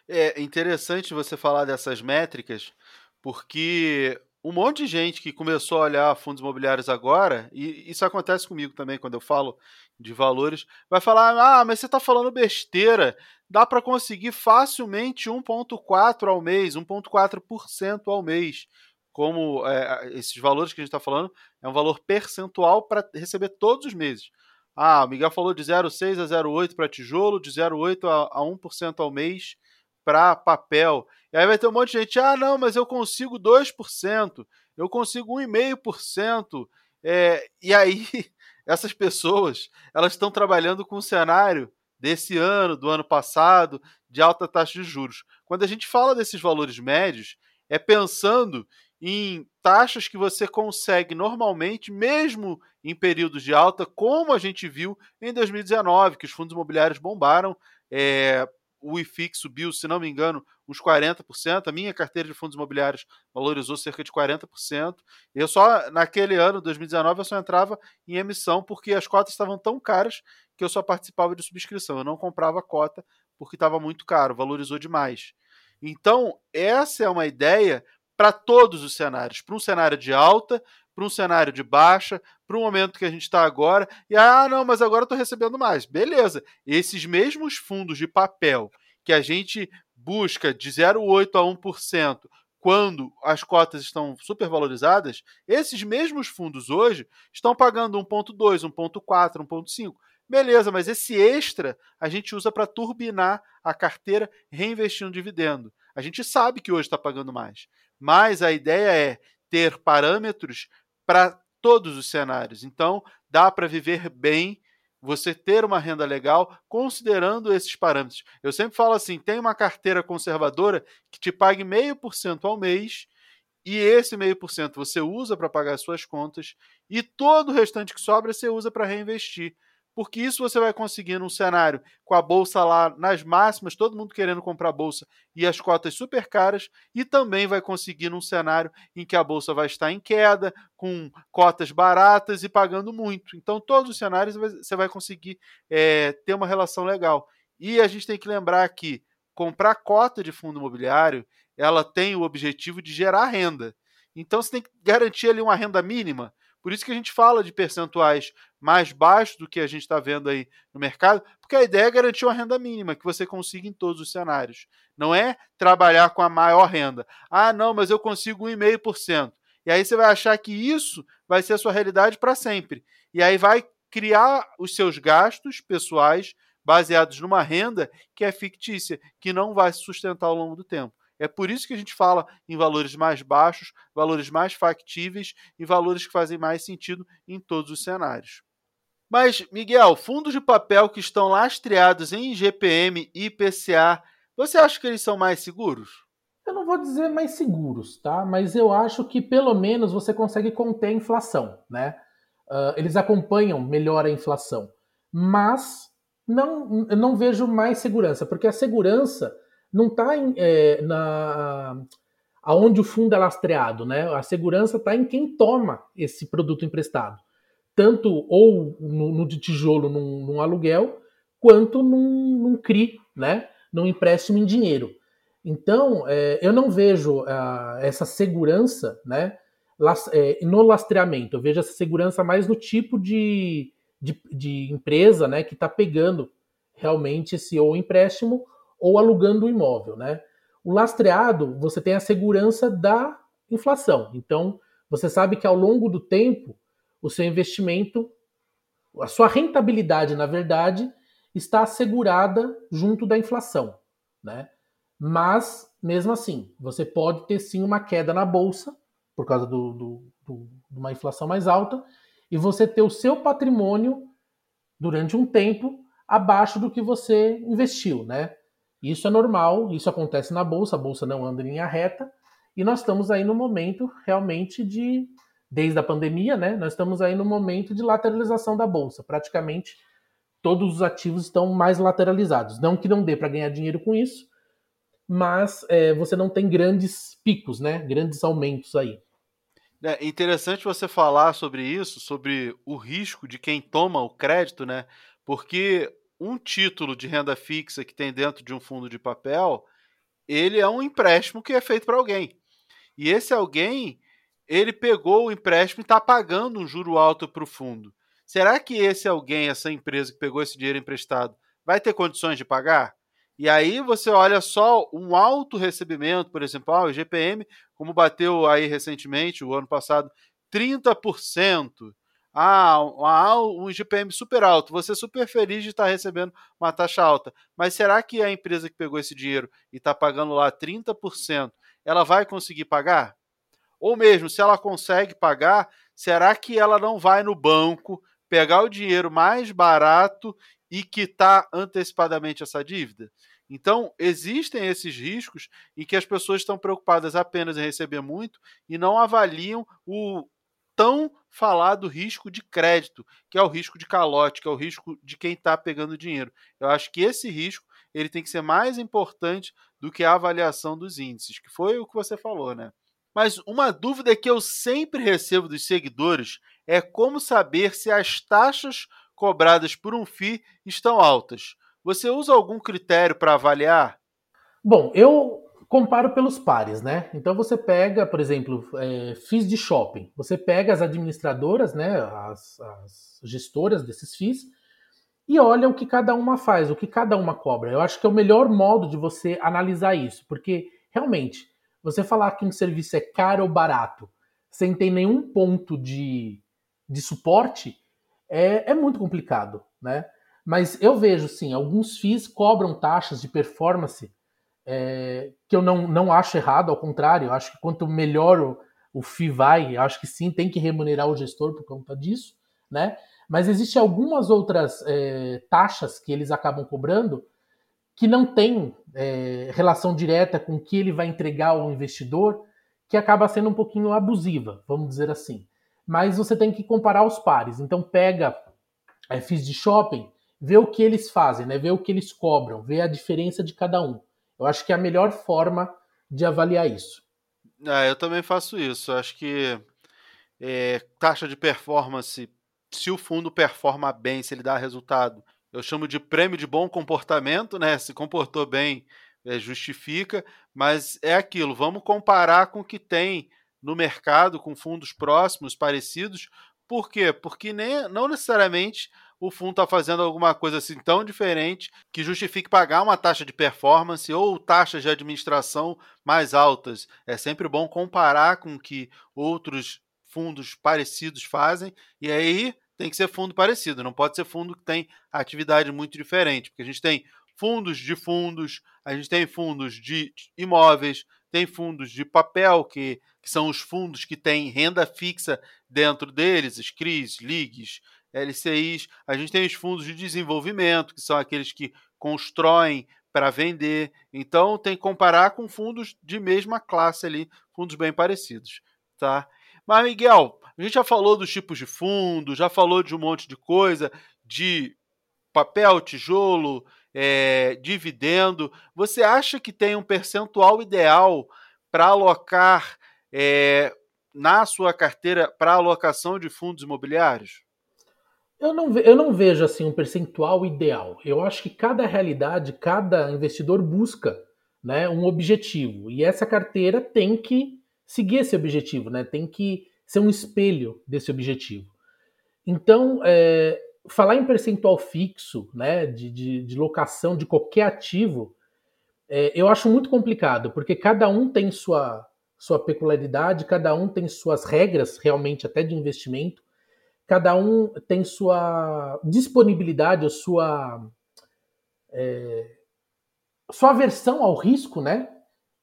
É interessante você falar dessas métricas, porque um monte de gente que começou a olhar fundos imobiliários agora, e isso acontece comigo também quando eu falo de valores, vai falar: ah, mas você está falando besteira. Dá para conseguir facilmente 1,4% ao mês, 1,4% ao mês como é, esses valores que a gente está falando, é um valor percentual para receber todos os meses. Ah, o Miguel falou de 0,6 a 0,8 para tijolo, de 0,8 a, a 1% ao mês para papel. E aí vai ter um monte de gente, ah, não, mas eu consigo 2%, eu consigo 1,5%. É, e aí, *laughs* essas pessoas, elas estão trabalhando com o cenário desse ano, do ano passado, de alta taxa de juros. Quando a gente fala desses valores médios, é pensando em taxas que você consegue normalmente, mesmo em períodos de alta, como a gente viu em 2019, que os fundos imobiliários bombaram é, o IFIX subiu, se não me engano, uns 40%. A minha carteira de fundos imobiliários valorizou cerca de 40%. Eu só, naquele ano, 2019, eu só entrava em emissão porque as cotas estavam tão caras que eu só participava de subscrição. Eu não comprava cota porque estava muito caro, valorizou demais. Então, essa é uma ideia para todos os cenários. Para um cenário de alta, para um cenário de baixa, para o momento que a gente está agora. E ah, não, mas agora estou recebendo mais. Beleza. Esses mesmos fundos de papel que a gente busca de 0,8% a 1% quando as cotas estão supervalorizadas, esses mesmos fundos hoje estão pagando 1,2, 1,4, 1,5. Beleza, mas esse extra a gente usa para turbinar a carteira reinvestindo dividendo. A gente sabe que hoje está pagando mais, mas a ideia é ter parâmetros para todos os cenários. Então, dá para viver bem, você ter uma renda legal, considerando esses parâmetros. Eu sempre falo assim: tem uma carteira conservadora que te pague meio por cento ao mês. E esse meio por cento você usa para pagar as suas contas e todo o restante que sobra você usa para reinvestir porque isso você vai conseguir num cenário com a bolsa lá nas máximas, todo mundo querendo comprar bolsa e as cotas super caras, e também vai conseguir num cenário em que a bolsa vai estar em queda, com cotas baratas e pagando muito. Então, todos os cenários você vai conseguir é, ter uma relação legal. E a gente tem que lembrar que comprar cota de fundo imobiliário, ela tem o objetivo de gerar renda. Então, você tem que garantir ali uma renda mínima por isso que a gente fala de percentuais mais baixos do que a gente está vendo aí no mercado, porque a ideia é garantir uma renda mínima que você consiga em todos os cenários. Não é trabalhar com a maior renda. Ah, não, mas eu consigo 1,5%. E aí você vai achar que isso vai ser a sua realidade para sempre. E aí vai criar os seus gastos pessoais baseados numa renda que é fictícia, que não vai se sustentar ao longo do tempo. É por isso que a gente fala em valores mais baixos, valores mais factíveis e valores que fazem mais sentido em todos os cenários. Mas, Miguel, fundos de papel que estão lastreados em GPM e IPCA, você acha que eles são mais seguros? Eu não vou dizer mais seguros, tá? Mas eu acho que pelo menos você consegue conter a inflação, né? Uh, eles acompanham melhor a inflação. Mas não, não vejo mais segurança, porque a segurança não está é, na aonde o fundo é lastreado, né? A segurança está em quem toma esse produto emprestado, tanto ou no, no de tijolo num, num, aluguel, quanto num, num CRI, né? Num empréstimo em dinheiro. Então, é, eu não vejo essa segurança, né? Las, é, no lastreamento. Eu vejo essa segurança mais no tipo de, de, de empresa, né? Que está pegando realmente esse ou empréstimo ou alugando o imóvel, né? O lastreado, você tem a segurança da inflação. Então, você sabe que ao longo do tempo, o seu investimento, a sua rentabilidade, na verdade, está assegurada junto da inflação, né? Mas, mesmo assim, você pode ter sim uma queda na bolsa, por causa do, do, do, de uma inflação mais alta, e você ter o seu patrimônio durante um tempo abaixo do que você investiu, né? Isso é normal, isso acontece na bolsa, a bolsa não anda em linha reta, e nós estamos aí no momento realmente de, desde a pandemia, né? Nós estamos aí no momento de lateralização da bolsa. Praticamente todos os ativos estão mais lateralizados. Não que não dê para ganhar dinheiro com isso, mas é, você não tem grandes picos, né? Grandes aumentos aí. É interessante você falar sobre isso, sobre o risco de quem toma o crédito, né? Porque um título de renda fixa que tem dentro de um fundo de papel, ele é um empréstimo que é feito para alguém. E esse alguém, ele pegou o empréstimo e está pagando um juro alto para o fundo. Será que esse alguém, essa empresa que pegou esse dinheiro emprestado, vai ter condições de pagar? E aí você olha só um alto recebimento, por exemplo, ah, o GPM, como bateu aí recentemente, o ano passado, 30% ah, um IGPM super alto, você é super feliz de estar recebendo uma taxa alta, mas será que a empresa que pegou esse dinheiro e está pagando lá 30%, ela vai conseguir pagar? Ou mesmo, se ela consegue pagar, será que ela não vai no banco pegar o dinheiro mais barato e quitar antecipadamente essa dívida? Então, existem esses riscos em que as pessoas estão preocupadas apenas em receber muito e não avaliam o tão falar do risco de crédito, que é o risco de calote, que é o risco de quem está pegando dinheiro. Eu acho que esse risco ele tem que ser mais importante do que a avaliação dos índices, que foi o que você falou, né? Mas uma dúvida que eu sempre recebo dos seguidores é como saber se as taxas cobradas por um FII estão altas. Você usa algum critério para avaliar? Bom, eu comparo pelos pares, né? Então você pega, por exemplo, é, FIIs de shopping. Você pega as administradoras, né, as, as gestoras desses FIIs, e olha o que cada uma faz, o que cada uma cobra. Eu acho que é o melhor modo de você analisar isso, porque realmente, você falar que um serviço é caro ou barato, sem ter nenhum ponto de, de suporte, é, é muito complicado, né? Mas eu vejo, sim, alguns FIIs cobram taxas de performance é, que eu não, não acho errado, ao contrário, acho que quanto melhor o, o FII vai, acho que sim, tem que remunerar o gestor por conta disso, né? Mas existem algumas outras é, taxas que eles acabam cobrando que não tem é, relação direta com o que ele vai entregar ao investidor, que acaba sendo um pouquinho abusiva, vamos dizer assim. Mas você tem que comparar os pares. Então pega é, FIIs de shopping, vê o que eles fazem, né? vê o que eles cobram, vê a diferença de cada um. Eu acho que é a melhor forma de avaliar isso. Ah, eu também faço isso. Eu acho que é, taxa de performance, se o fundo performa bem, se ele dá resultado, eu chamo de prêmio de bom comportamento, né? Se comportou bem, é, justifica, mas é aquilo. Vamos comparar com o que tem no mercado, com fundos próximos, parecidos. Por quê? Porque nem, não necessariamente o fundo está fazendo alguma coisa assim tão diferente que justifique pagar uma taxa de performance ou taxas de administração mais altas. É sempre bom comparar com o que outros fundos parecidos fazem e aí tem que ser fundo parecido, não pode ser fundo que tem atividade muito diferente, porque a gente tem fundos de fundos, a gente tem fundos de imóveis, tem fundos de papel, que, que são os fundos que têm renda fixa dentro deles, os CRIs, LIGs, LCIs, a gente tem os fundos de desenvolvimento, que são aqueles que constroem para vender. Então tem que comparar com fundos de mesma classe ali, fundos bem parecidos, tá? Mas Miguel, a gente já falou dos tipos de fundos, já falou de um monte de coisa, de papel, tijolo, é, dividendo. Você acha que tem um percentual ideal para alocar é, na sua carteira para alocação de fundos imobiliários? Eu não, eu não vejo assim um percentual ideal. Eu acho que cada realidade, cada investidor busca né, um objetivo. E essa carteira tem que seguir esse objetivo, né? tem que ser um espelho desse objetivo. Então, é, falar em percentual fixo né, de, de, de locação de qualquer ativo, é, eu acho muito complicado, porque cada um tem sua, sua peculiaridade, cada um tem suas regras realmente até de investimento cada um tem sua disponibilidade, ou sua, é, sua aversão ao risco, né?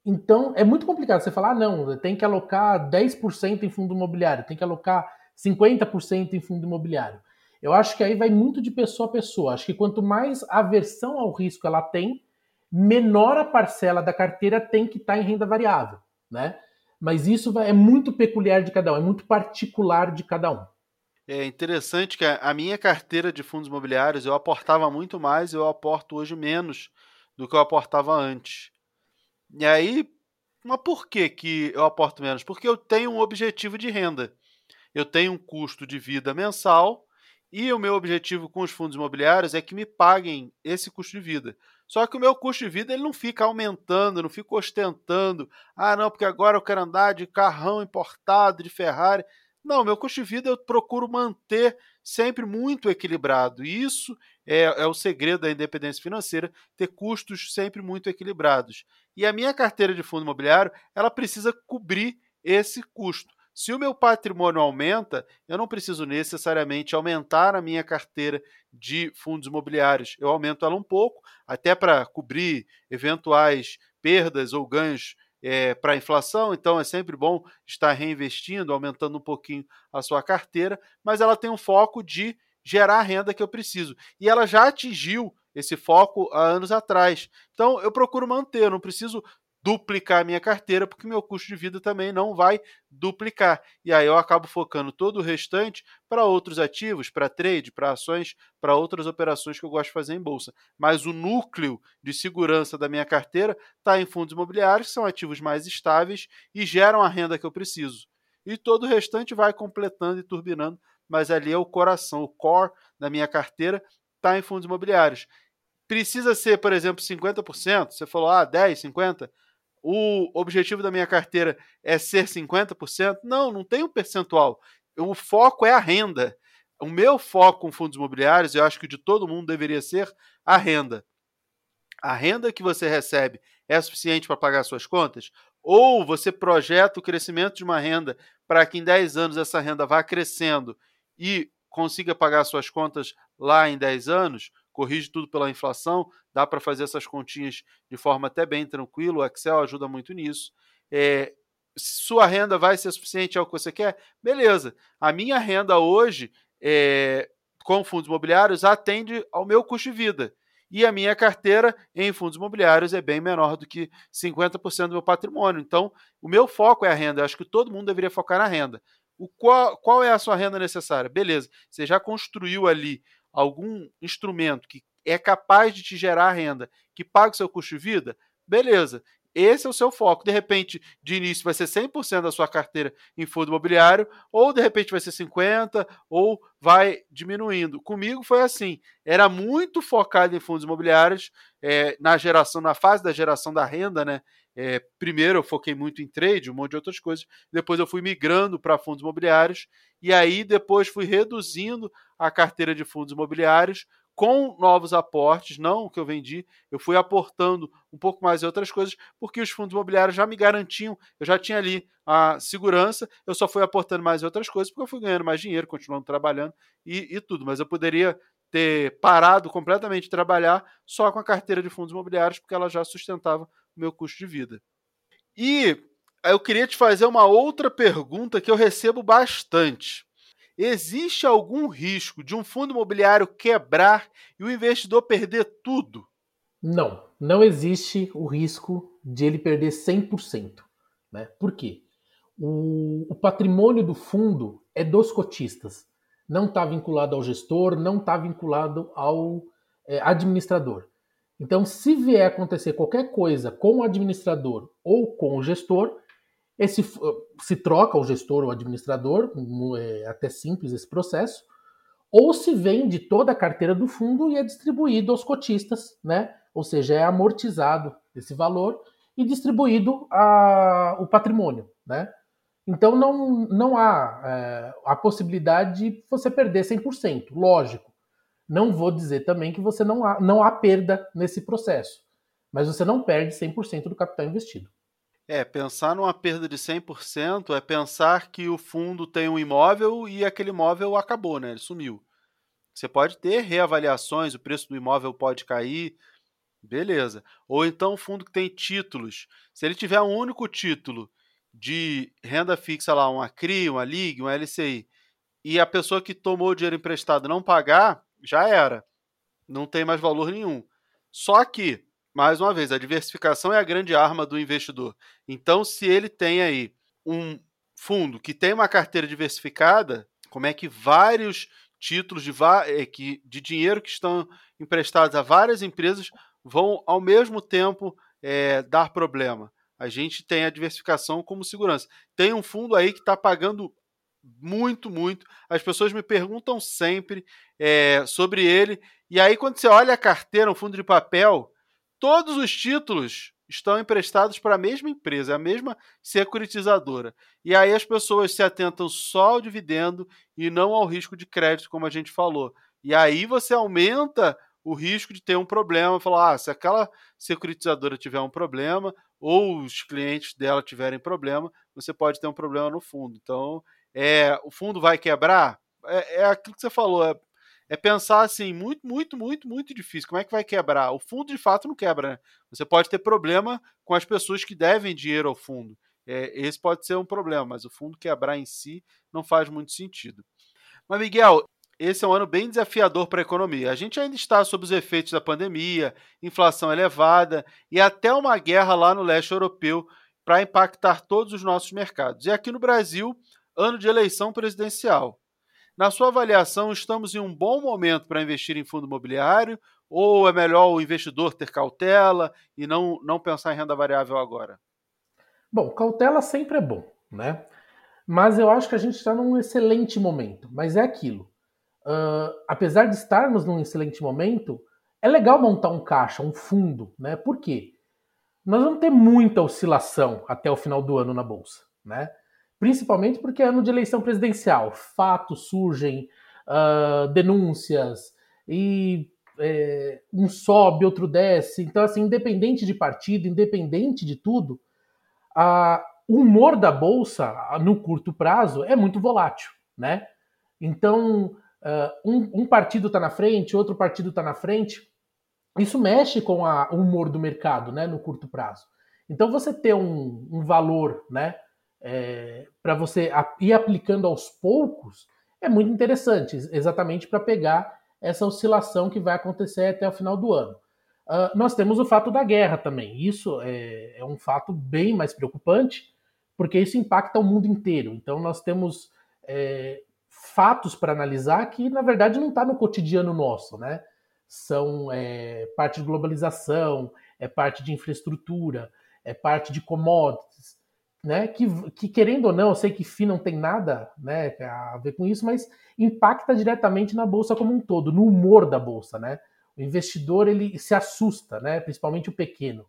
Então é muito complicado você falar, ah, não, tem que alocar 10% em fundo imobiliário, tem que alocar 50% em fundo imobiliário. Eu acho que aí vai muito de pessoa a pessoa. Acho que quanto mais aversão ao risco ela tem, menor a parcela da carteira tem que estar tá em renda variável, né? Mas isso é muito peculiar de cada um, é muito particular de cada um. É interessante que a minha carteira de fundos imobiliários eu aportava muito mais, eu aporto hoje menos do que eu aportava antes. E aí, mas por que, que eu aporto menos? Porque eu tenho um objetivo de renda. Eu tenho um custo de vida mensal e o meu objetivo com os fundos imobiliários é que me paguem esse custo de vida. Só que o meu custo de vida ele não fica aumentando, não fica ostentando. Ah, não, porque agora eu quero andar de carrão importado, de Ferrari. Não, meu custo de vida eu procuro manter sempre muito equilibrado. E isso é, é, o segredo da independência financeira, ter custos sempre muito equilibrados. E a minha carteira de fundo imobiliário, ela precisa cobrir esse custo. Se o meu patrimônio aumenta, eu não preciso necessariamente aumentar a minha carteira de fundos imobiliários. Eu aumento ela um pouco, até para cobrir eventuais perdas ou ganhos é, para a inflação, então é sempre bom estar reinvestindo, aumentando um pouquinho a sua carteira, mas ela tem um foco de gerar a renda que eu preciso. E ela já atingiu esse foco há anos atrás. Então eu procuro manter, não preciso duplicar a minha carteira, porque meu custo de vida também não vai duplicar. E aí eu acabo focando todo o restante para outros ativos, para trade, para ações, para outras operações que eu gosto de fazer em bolsa. Mas o núcleo de segurança da minha carteira está em fundos imobiliários, que são ativos mais estáveis e geram a renda que eu preciso. E todo o restante vai completando e turbinando, mas ali é o coração, o core da minha carteira está em fundos imobiliários. Precisa ser, por exemplo, 50%? Você falou, ah, 10, 50? O objetivo da minha carteira é ser 50%? Não, não tem um percentual. O foco é a renda. O meu foco com fundos imobiliários, eu acho que de todo mundo deveria ser a renda. A renda que você recebe é suficiente para pagar suas contas? Ou você projeta o crescimento de uma renda para que em 10 anos essa renda vá crescendo e consiga pagar suas contas lá em 10 anos? Corrige tudo pela inflação, dá para fazer essas continhas de forma até bem tranquila, o Excel ajuda muito nisso. É, sua renda vai ser suficiente ao que você quer? Beleza. A minha renda hoje, é, com fundos imobiliários, atende ao meu custo de vida. E a minha carteira em fundos imobiliários é bem menor do que 50% do meu patrimônio. Então, o meu foco é a renda. Eu acho que todo mundo deveria focar na renda. O qual, qual é a sua renda necessária? Beleza, você já construiu ali algum instrumento que é capaz de te gerar renda, que paga o seu custo de vida, beleza. Esse é o seu foco. De repente, de início, vai ser 100% da sua carteira em fundo imobiliário, ou de repente vai ser 50%, ou vai diminuindo. Comigo foi assim: era muito focado em fundos imobiliários, é, na geração, na fase da geração da renda, né? É, primeiro eu foquei muito em trade, um monte de outras coisas. Depois eu fui migrando para fundos imobiliários e aí depois fui reduzindo a carteira de fundos imobiliários com novos aportes, não o que eu vendi, eu fui aportando um pouco mais em outras coisas, porque os fundos imobiliários já me garantiam, eu já tinha ali a segurança, eu só fui aportando mais em outras coisas, porque eu fui ganhando mais dinheiro, continuando trabalhando e, e tudo, mas eu poderia ter parado completamente de trabalhar só com a carteira de fundos imobiliários, porque ela já sustentava o meu custo de vida. E eu queria te fazer uma outra pergunta que eu recebo bastante. Existe algum risco de um fundo imobiliário quebrar e o investidor perder tudo? Não, não existe o risco de ele perder 100%. Né? Por quê? O, o patrimônio do fundo é dos cotistas, não está vinculado ao gestor, não está vinculado ao é, administrador. Então, se vier acontecer qualquer coisa com o administrador ou com o gestor, esse se troca o gestor ou administrador, é até simples esse processo, ou se vende toda a carteira do fundo e é distribuído aos cotistas, né? Ou seja, é amortizado esse valor e distribuído a, o patrimônio, né? Então não, não há é, a possibilidade de você perder 100%, lógico. Não vou dizer também que você não há, não há perda nesse processo, mas você não perde 100% do capital investido. É, pensar numa perda de 100% é pensar que o fundo tem um imóvel e aquele imóvel acabou, né? Ele sumiu. Você pode ter reavaliações, o preço do imóvel pode cair, beleza. Ou então o fundo que tem títulos. Se ele tiver um único título de renda fixa lá, uma CRI, uma LIG, uma LCI, e a pessoa que tomou o dinheiro emprestado não pagar, já era. Não tem mais valor nenhum. Só que mais uma vez, a diversificação é a grande arma do investidor. Então, se ele tem aí um fundo que tem uma carteira diversificada, como é que vários títulos de, eh, de dinheiro que estão emprestados a várias empresas vão ao mesmo tempo é, dar problema? A gente tem a diversificação como segurança. Tem um fundo aí que está pagando muito, muito. As pessoas me perguntam sempre é, sobre ele. E aí, quando você olha a carteira, um fundo de papel, todos os títulos estão emprestados para a mesma empresa, a mesma securitizadora. E aí as pessoas se atentam só ao dividendo e não ao risco de crédito, como a gente falou. E aí você aumenta o risco de ter um problema, falar, ah, se aquela securitizadora tiver um problema ou os clientes dela tiverem problema, você pode ter um problema no fundo. Então, é, o fundo vai quebrar? É, é aquilo que você falou, é é pensar assim, muito, muito, muito, muito difícil. Como é que vai quebrar? O fundo de fato não quebra, né? Você pode ter problema com as pessoas que devem dinheiro ao fundo. É, esse pode ser um problema, mas o fundo quebrar em si não faz muito sentido. Mas, Miguel, esse é um ano bem desafiador para a economia. A gente ainda está sob os efeitos da pandemia, inflação elevada e até uma guerra lá no leste europeu para impactar todos os nossos mercados. E aqui no Brasil, ano de eleição presidencial. Na sua avaliação, estamos em um bom momento para investir em fundo imobiliário ou é melhor o investidor ter cautela e não, não pensar em renda variável agora? Bom, cautela sempre é bom, né? Mas eu acho que a gente está num excelente momento. Mas é aquilo. Uh, apesar de estarmos num excelente momento, é legal montar um caixa, um fundo, né? Por quê? Nós vamos ter muita oscilação até o final do ano na bolsa, né? Principalmente porque é ano de eleição presidencial, fatos surgem, uh, denúncias e é, um sobe, outro desce. Então, assim, independente de partido, independente de tudo, o humor da bolsa no curto prazo é muito volátil, né? Então, uh, um, um, partido está na frente, outro partido está na frente, isso mexe com a, o humor do mercado, né, no curto prazo. Então você ter um, um valor, né, é, para você ir aplicando aos poucos é muito interessante, exatamente para pegar essa oscilação que vai acontecer até o final do ano. Uh, nós temos o fato da guerra também. Isso é, é, um fato bem mais preocupante, porque isso impacta o mundo inteiro. Então nós temos é, fatos para analisar que, na verdade, não está no cotidiano nosso, né? São é, parte de globalização, é parte de infraestrutura, é parte de commodities, né? Que, que querendo ou não, eu sei que FI não tem nada né, a ver com isso, mas impacta diretamente na bolsa como um todo, no humor da bolsa, né? O investidor ele se assusta, né? Principalmente o pequeno.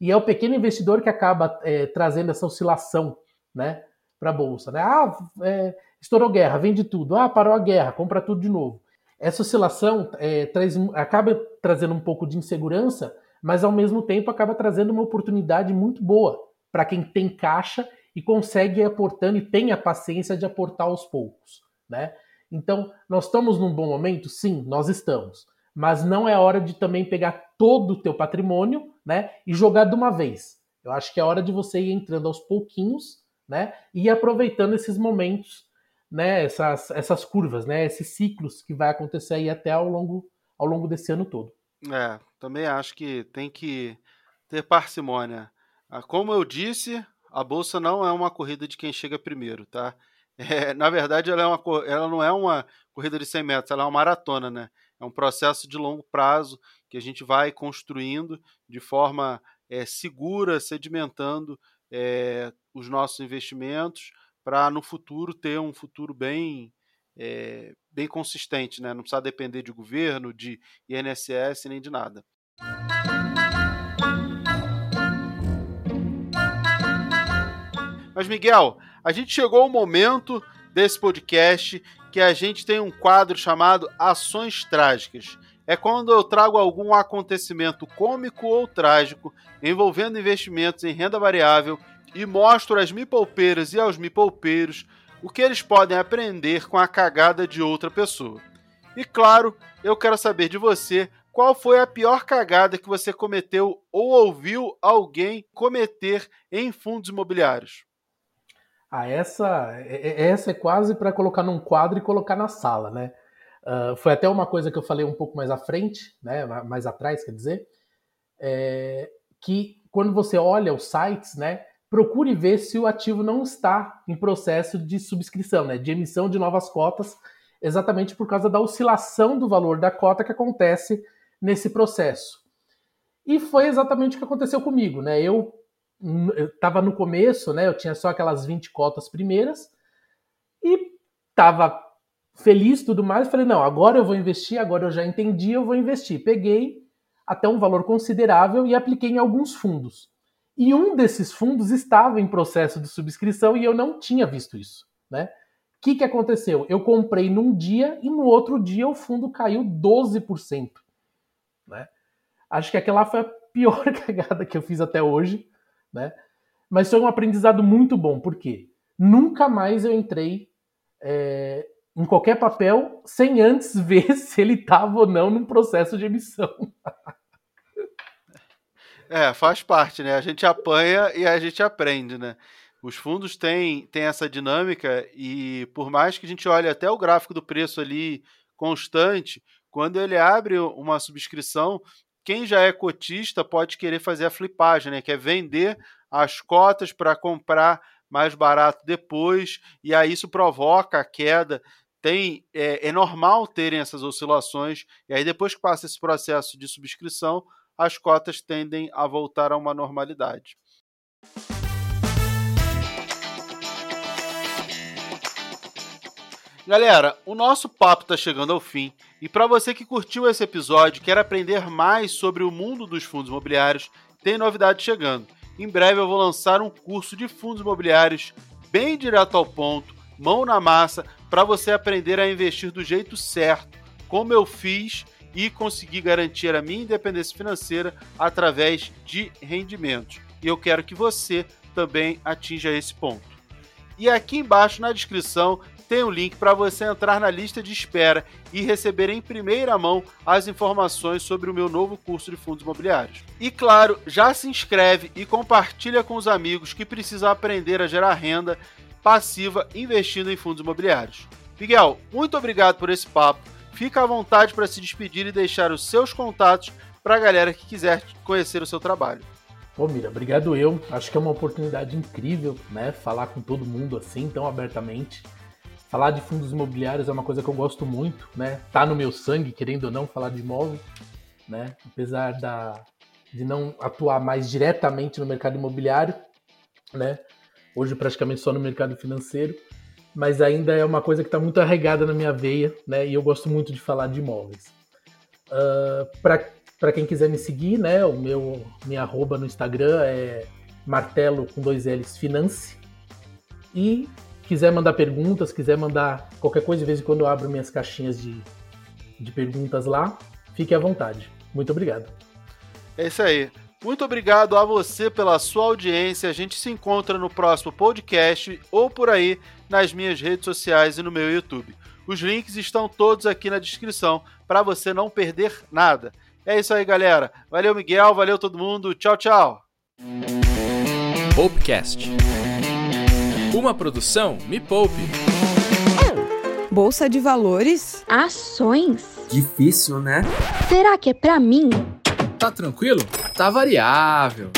E é o pequeno investidor que acaba é, trazendo essa oscilação, né? Para a bolsa, né? Ah, é, Estourou guerra, vende tudo. Ah, parou a guerra, compra tudo de novo. Essa oscilação é, traz, acaba trazendo um pouco de insegurança, mas ao mesmo tempo acaba trazendo uma oportunidade muito boa para quem tem caixa e consegue ir aportando e tem a paciência de aportar aos poucos, né? Então, nós estamos num bom momento? Sim, nós estamos. Mas não é hora de também pegar todo o teu patrimônio, né, e jogar de uma vez. Eu acho que é hora de você ir entrando aos pouquinhos, né, e ir aproveitando esses momentos né, essas, essas curvas, né, esses ciclos que vai acontecer aí até ao longo, ao longo desse ano todo. É, também acho que tem que ter parcimônia. Ah, como eu disse, a bolsa não é uma corrida de quem chega primeiro, tá? *laughs* É, na verdade, ela, é uma, ela não é uma corrida de 100 metros, ela é uma maratona, né? É um processo de longo prazo que a gente vai construindo de forma é, segura, sedimentando é, os nossos investimentos, para no futuro ter um futuro bem é, bem consistente, né? Não precisa depender de governo, de INSS nem de nada. Mas Miguel, a gente chegou ao momento desse podcast que a gente tem um quadro chamado Ações Trágicas. É quando eu trago algum acontecimento cômico ou trágico envolvendo investimentos em renda variável e mostro às mipolpeiras e aos mipolpeiros o que eles podem aprender com a cagada de outra pessoa. E claro, eu quero saber de você qual foi a pior cagada que você cometeu ou ouviu alguém cometer em fundos imobiliários. Ah, essa, é, é, essa é quase para colocar num quadro e colocar na sala, né? Uh, foi até uma coisa que eu falei um pouco mais à frente, né? Mais atrás, quer dizer, é, que quando você olha os sites, né? procure ver se o ativo não está em processo de subscrição, né, de emissão de novas cotas, exatamente por causa da oscilação do valor da cota que acontece nesse processo. E foi exatamente o que aconteceu comigo, né? Eu estava no começo, né? Eu tinha só aquelas 20 cotas primeiras e estava feliz tudo mais. Falei, não, agora eu vou investir, agora eu já entendi, eu vou investir. Peguei até um valor considerável e apliquei em alguns fundos. E um desses fundos estava em processo de subscrição e eu não tinha visto isso, né? O que, que aconteceu? Eu comprei num dia e no outro dia o fundo caiu 12%. Né? Acho que aquela foi a pior *laughs* cagada que eu fiz até hoje, né? Mas foi um aprendizado muito bom, porque nunca mais eu entrei é, em qualquer papel sem antes *laughs* ver se ele estava ou não num processo de emissão. É, faz parte, né? A gente apanha e a gente aprende, né? Os fundos têm, têm essa dinâmica e por mais que a gente olhe até o gráfico do preço ali constante, quando ele abre uma subscrição, quem já é cotista pode querer fazer a flipagem, né? Que é vender as cotas para comprar mais barato depois, e aí isso provoca a queda. Tem, é, é normal terem essas oscilações, e aí depois que passa esse processo de subscrição, as cotas tendem a voltar a uma normalidade. Galera, o nosso papo está chegando ao fim e para você que curtiu esse episódio quer aprender mais sobre o mundo dos fundos imobiliários, tem novidade chegando. Em breve eu vou lançar um curso de fundos imobiliários bem direto ao ponto, mão na massa, para você aprender a investir do jeito certo, como eu fiz e conseguir garantir a minha independência financeira através de rendimentos. E eu quero que você também atinja esse ponto. E aqui embaixo na descrição tem o um link para você entrar na lista de espera e receber em primeira mão as informações sobre o meu novo curso de fundos imobiliários. E claro, já se inscreve e compartilha com os amigos que precisam aprender a gerar renda passiva investindo em fundos imobiliários. Miguel, muito obrigado por esse papo. Fica à vontade para se despedir e deixar os seus contatos para a galera que quiser conhecer o seu trabalho. Pô, Mira, obrigado eu. Acho que é uma oportunidade incrível, né? Falar com todo mundo assim, tão abertamente. Falar de fundos imobiliários é uma coisa que eu gosto muito, né? Tá no meu sangue, querendo ou não, falar de imóvel, né? Apesar da, de não atuar mais diretamente no mercado imobiliário, né? Hoje praticamente só no mercado financeiro, mas ainda é uma coisa que está muito arregada na minha veia, né? E eu gosto muito de falar de imóveis. Uh, ah, Para quem quiser me seguir, né? O meu minha arroba no Instagram é martelo com dois L's finance e quiser mandar perguntas, quiser mandar qualquer coisa, de vez em quando eu abro minhas caixinhas de, de perguntas lá, fique à vontade. Muito obrigado. É isso aí. Muito obrigado a você pela sua audiência. A gente se encontra no próximo podcast ou por aí nas minhas redes sociais e no meu YouTube. Os links estão todos aqui na descrição para você não perder nada. É isso aí, galera. Valeu, Miguel. Valeu todo mundo. Tchau, tchau. Popcast. Uma produção Me Poupe. Bolsa de valores? Ações? Difícil, né? Será que é pra mim? Tá tranquilo? Tá variável.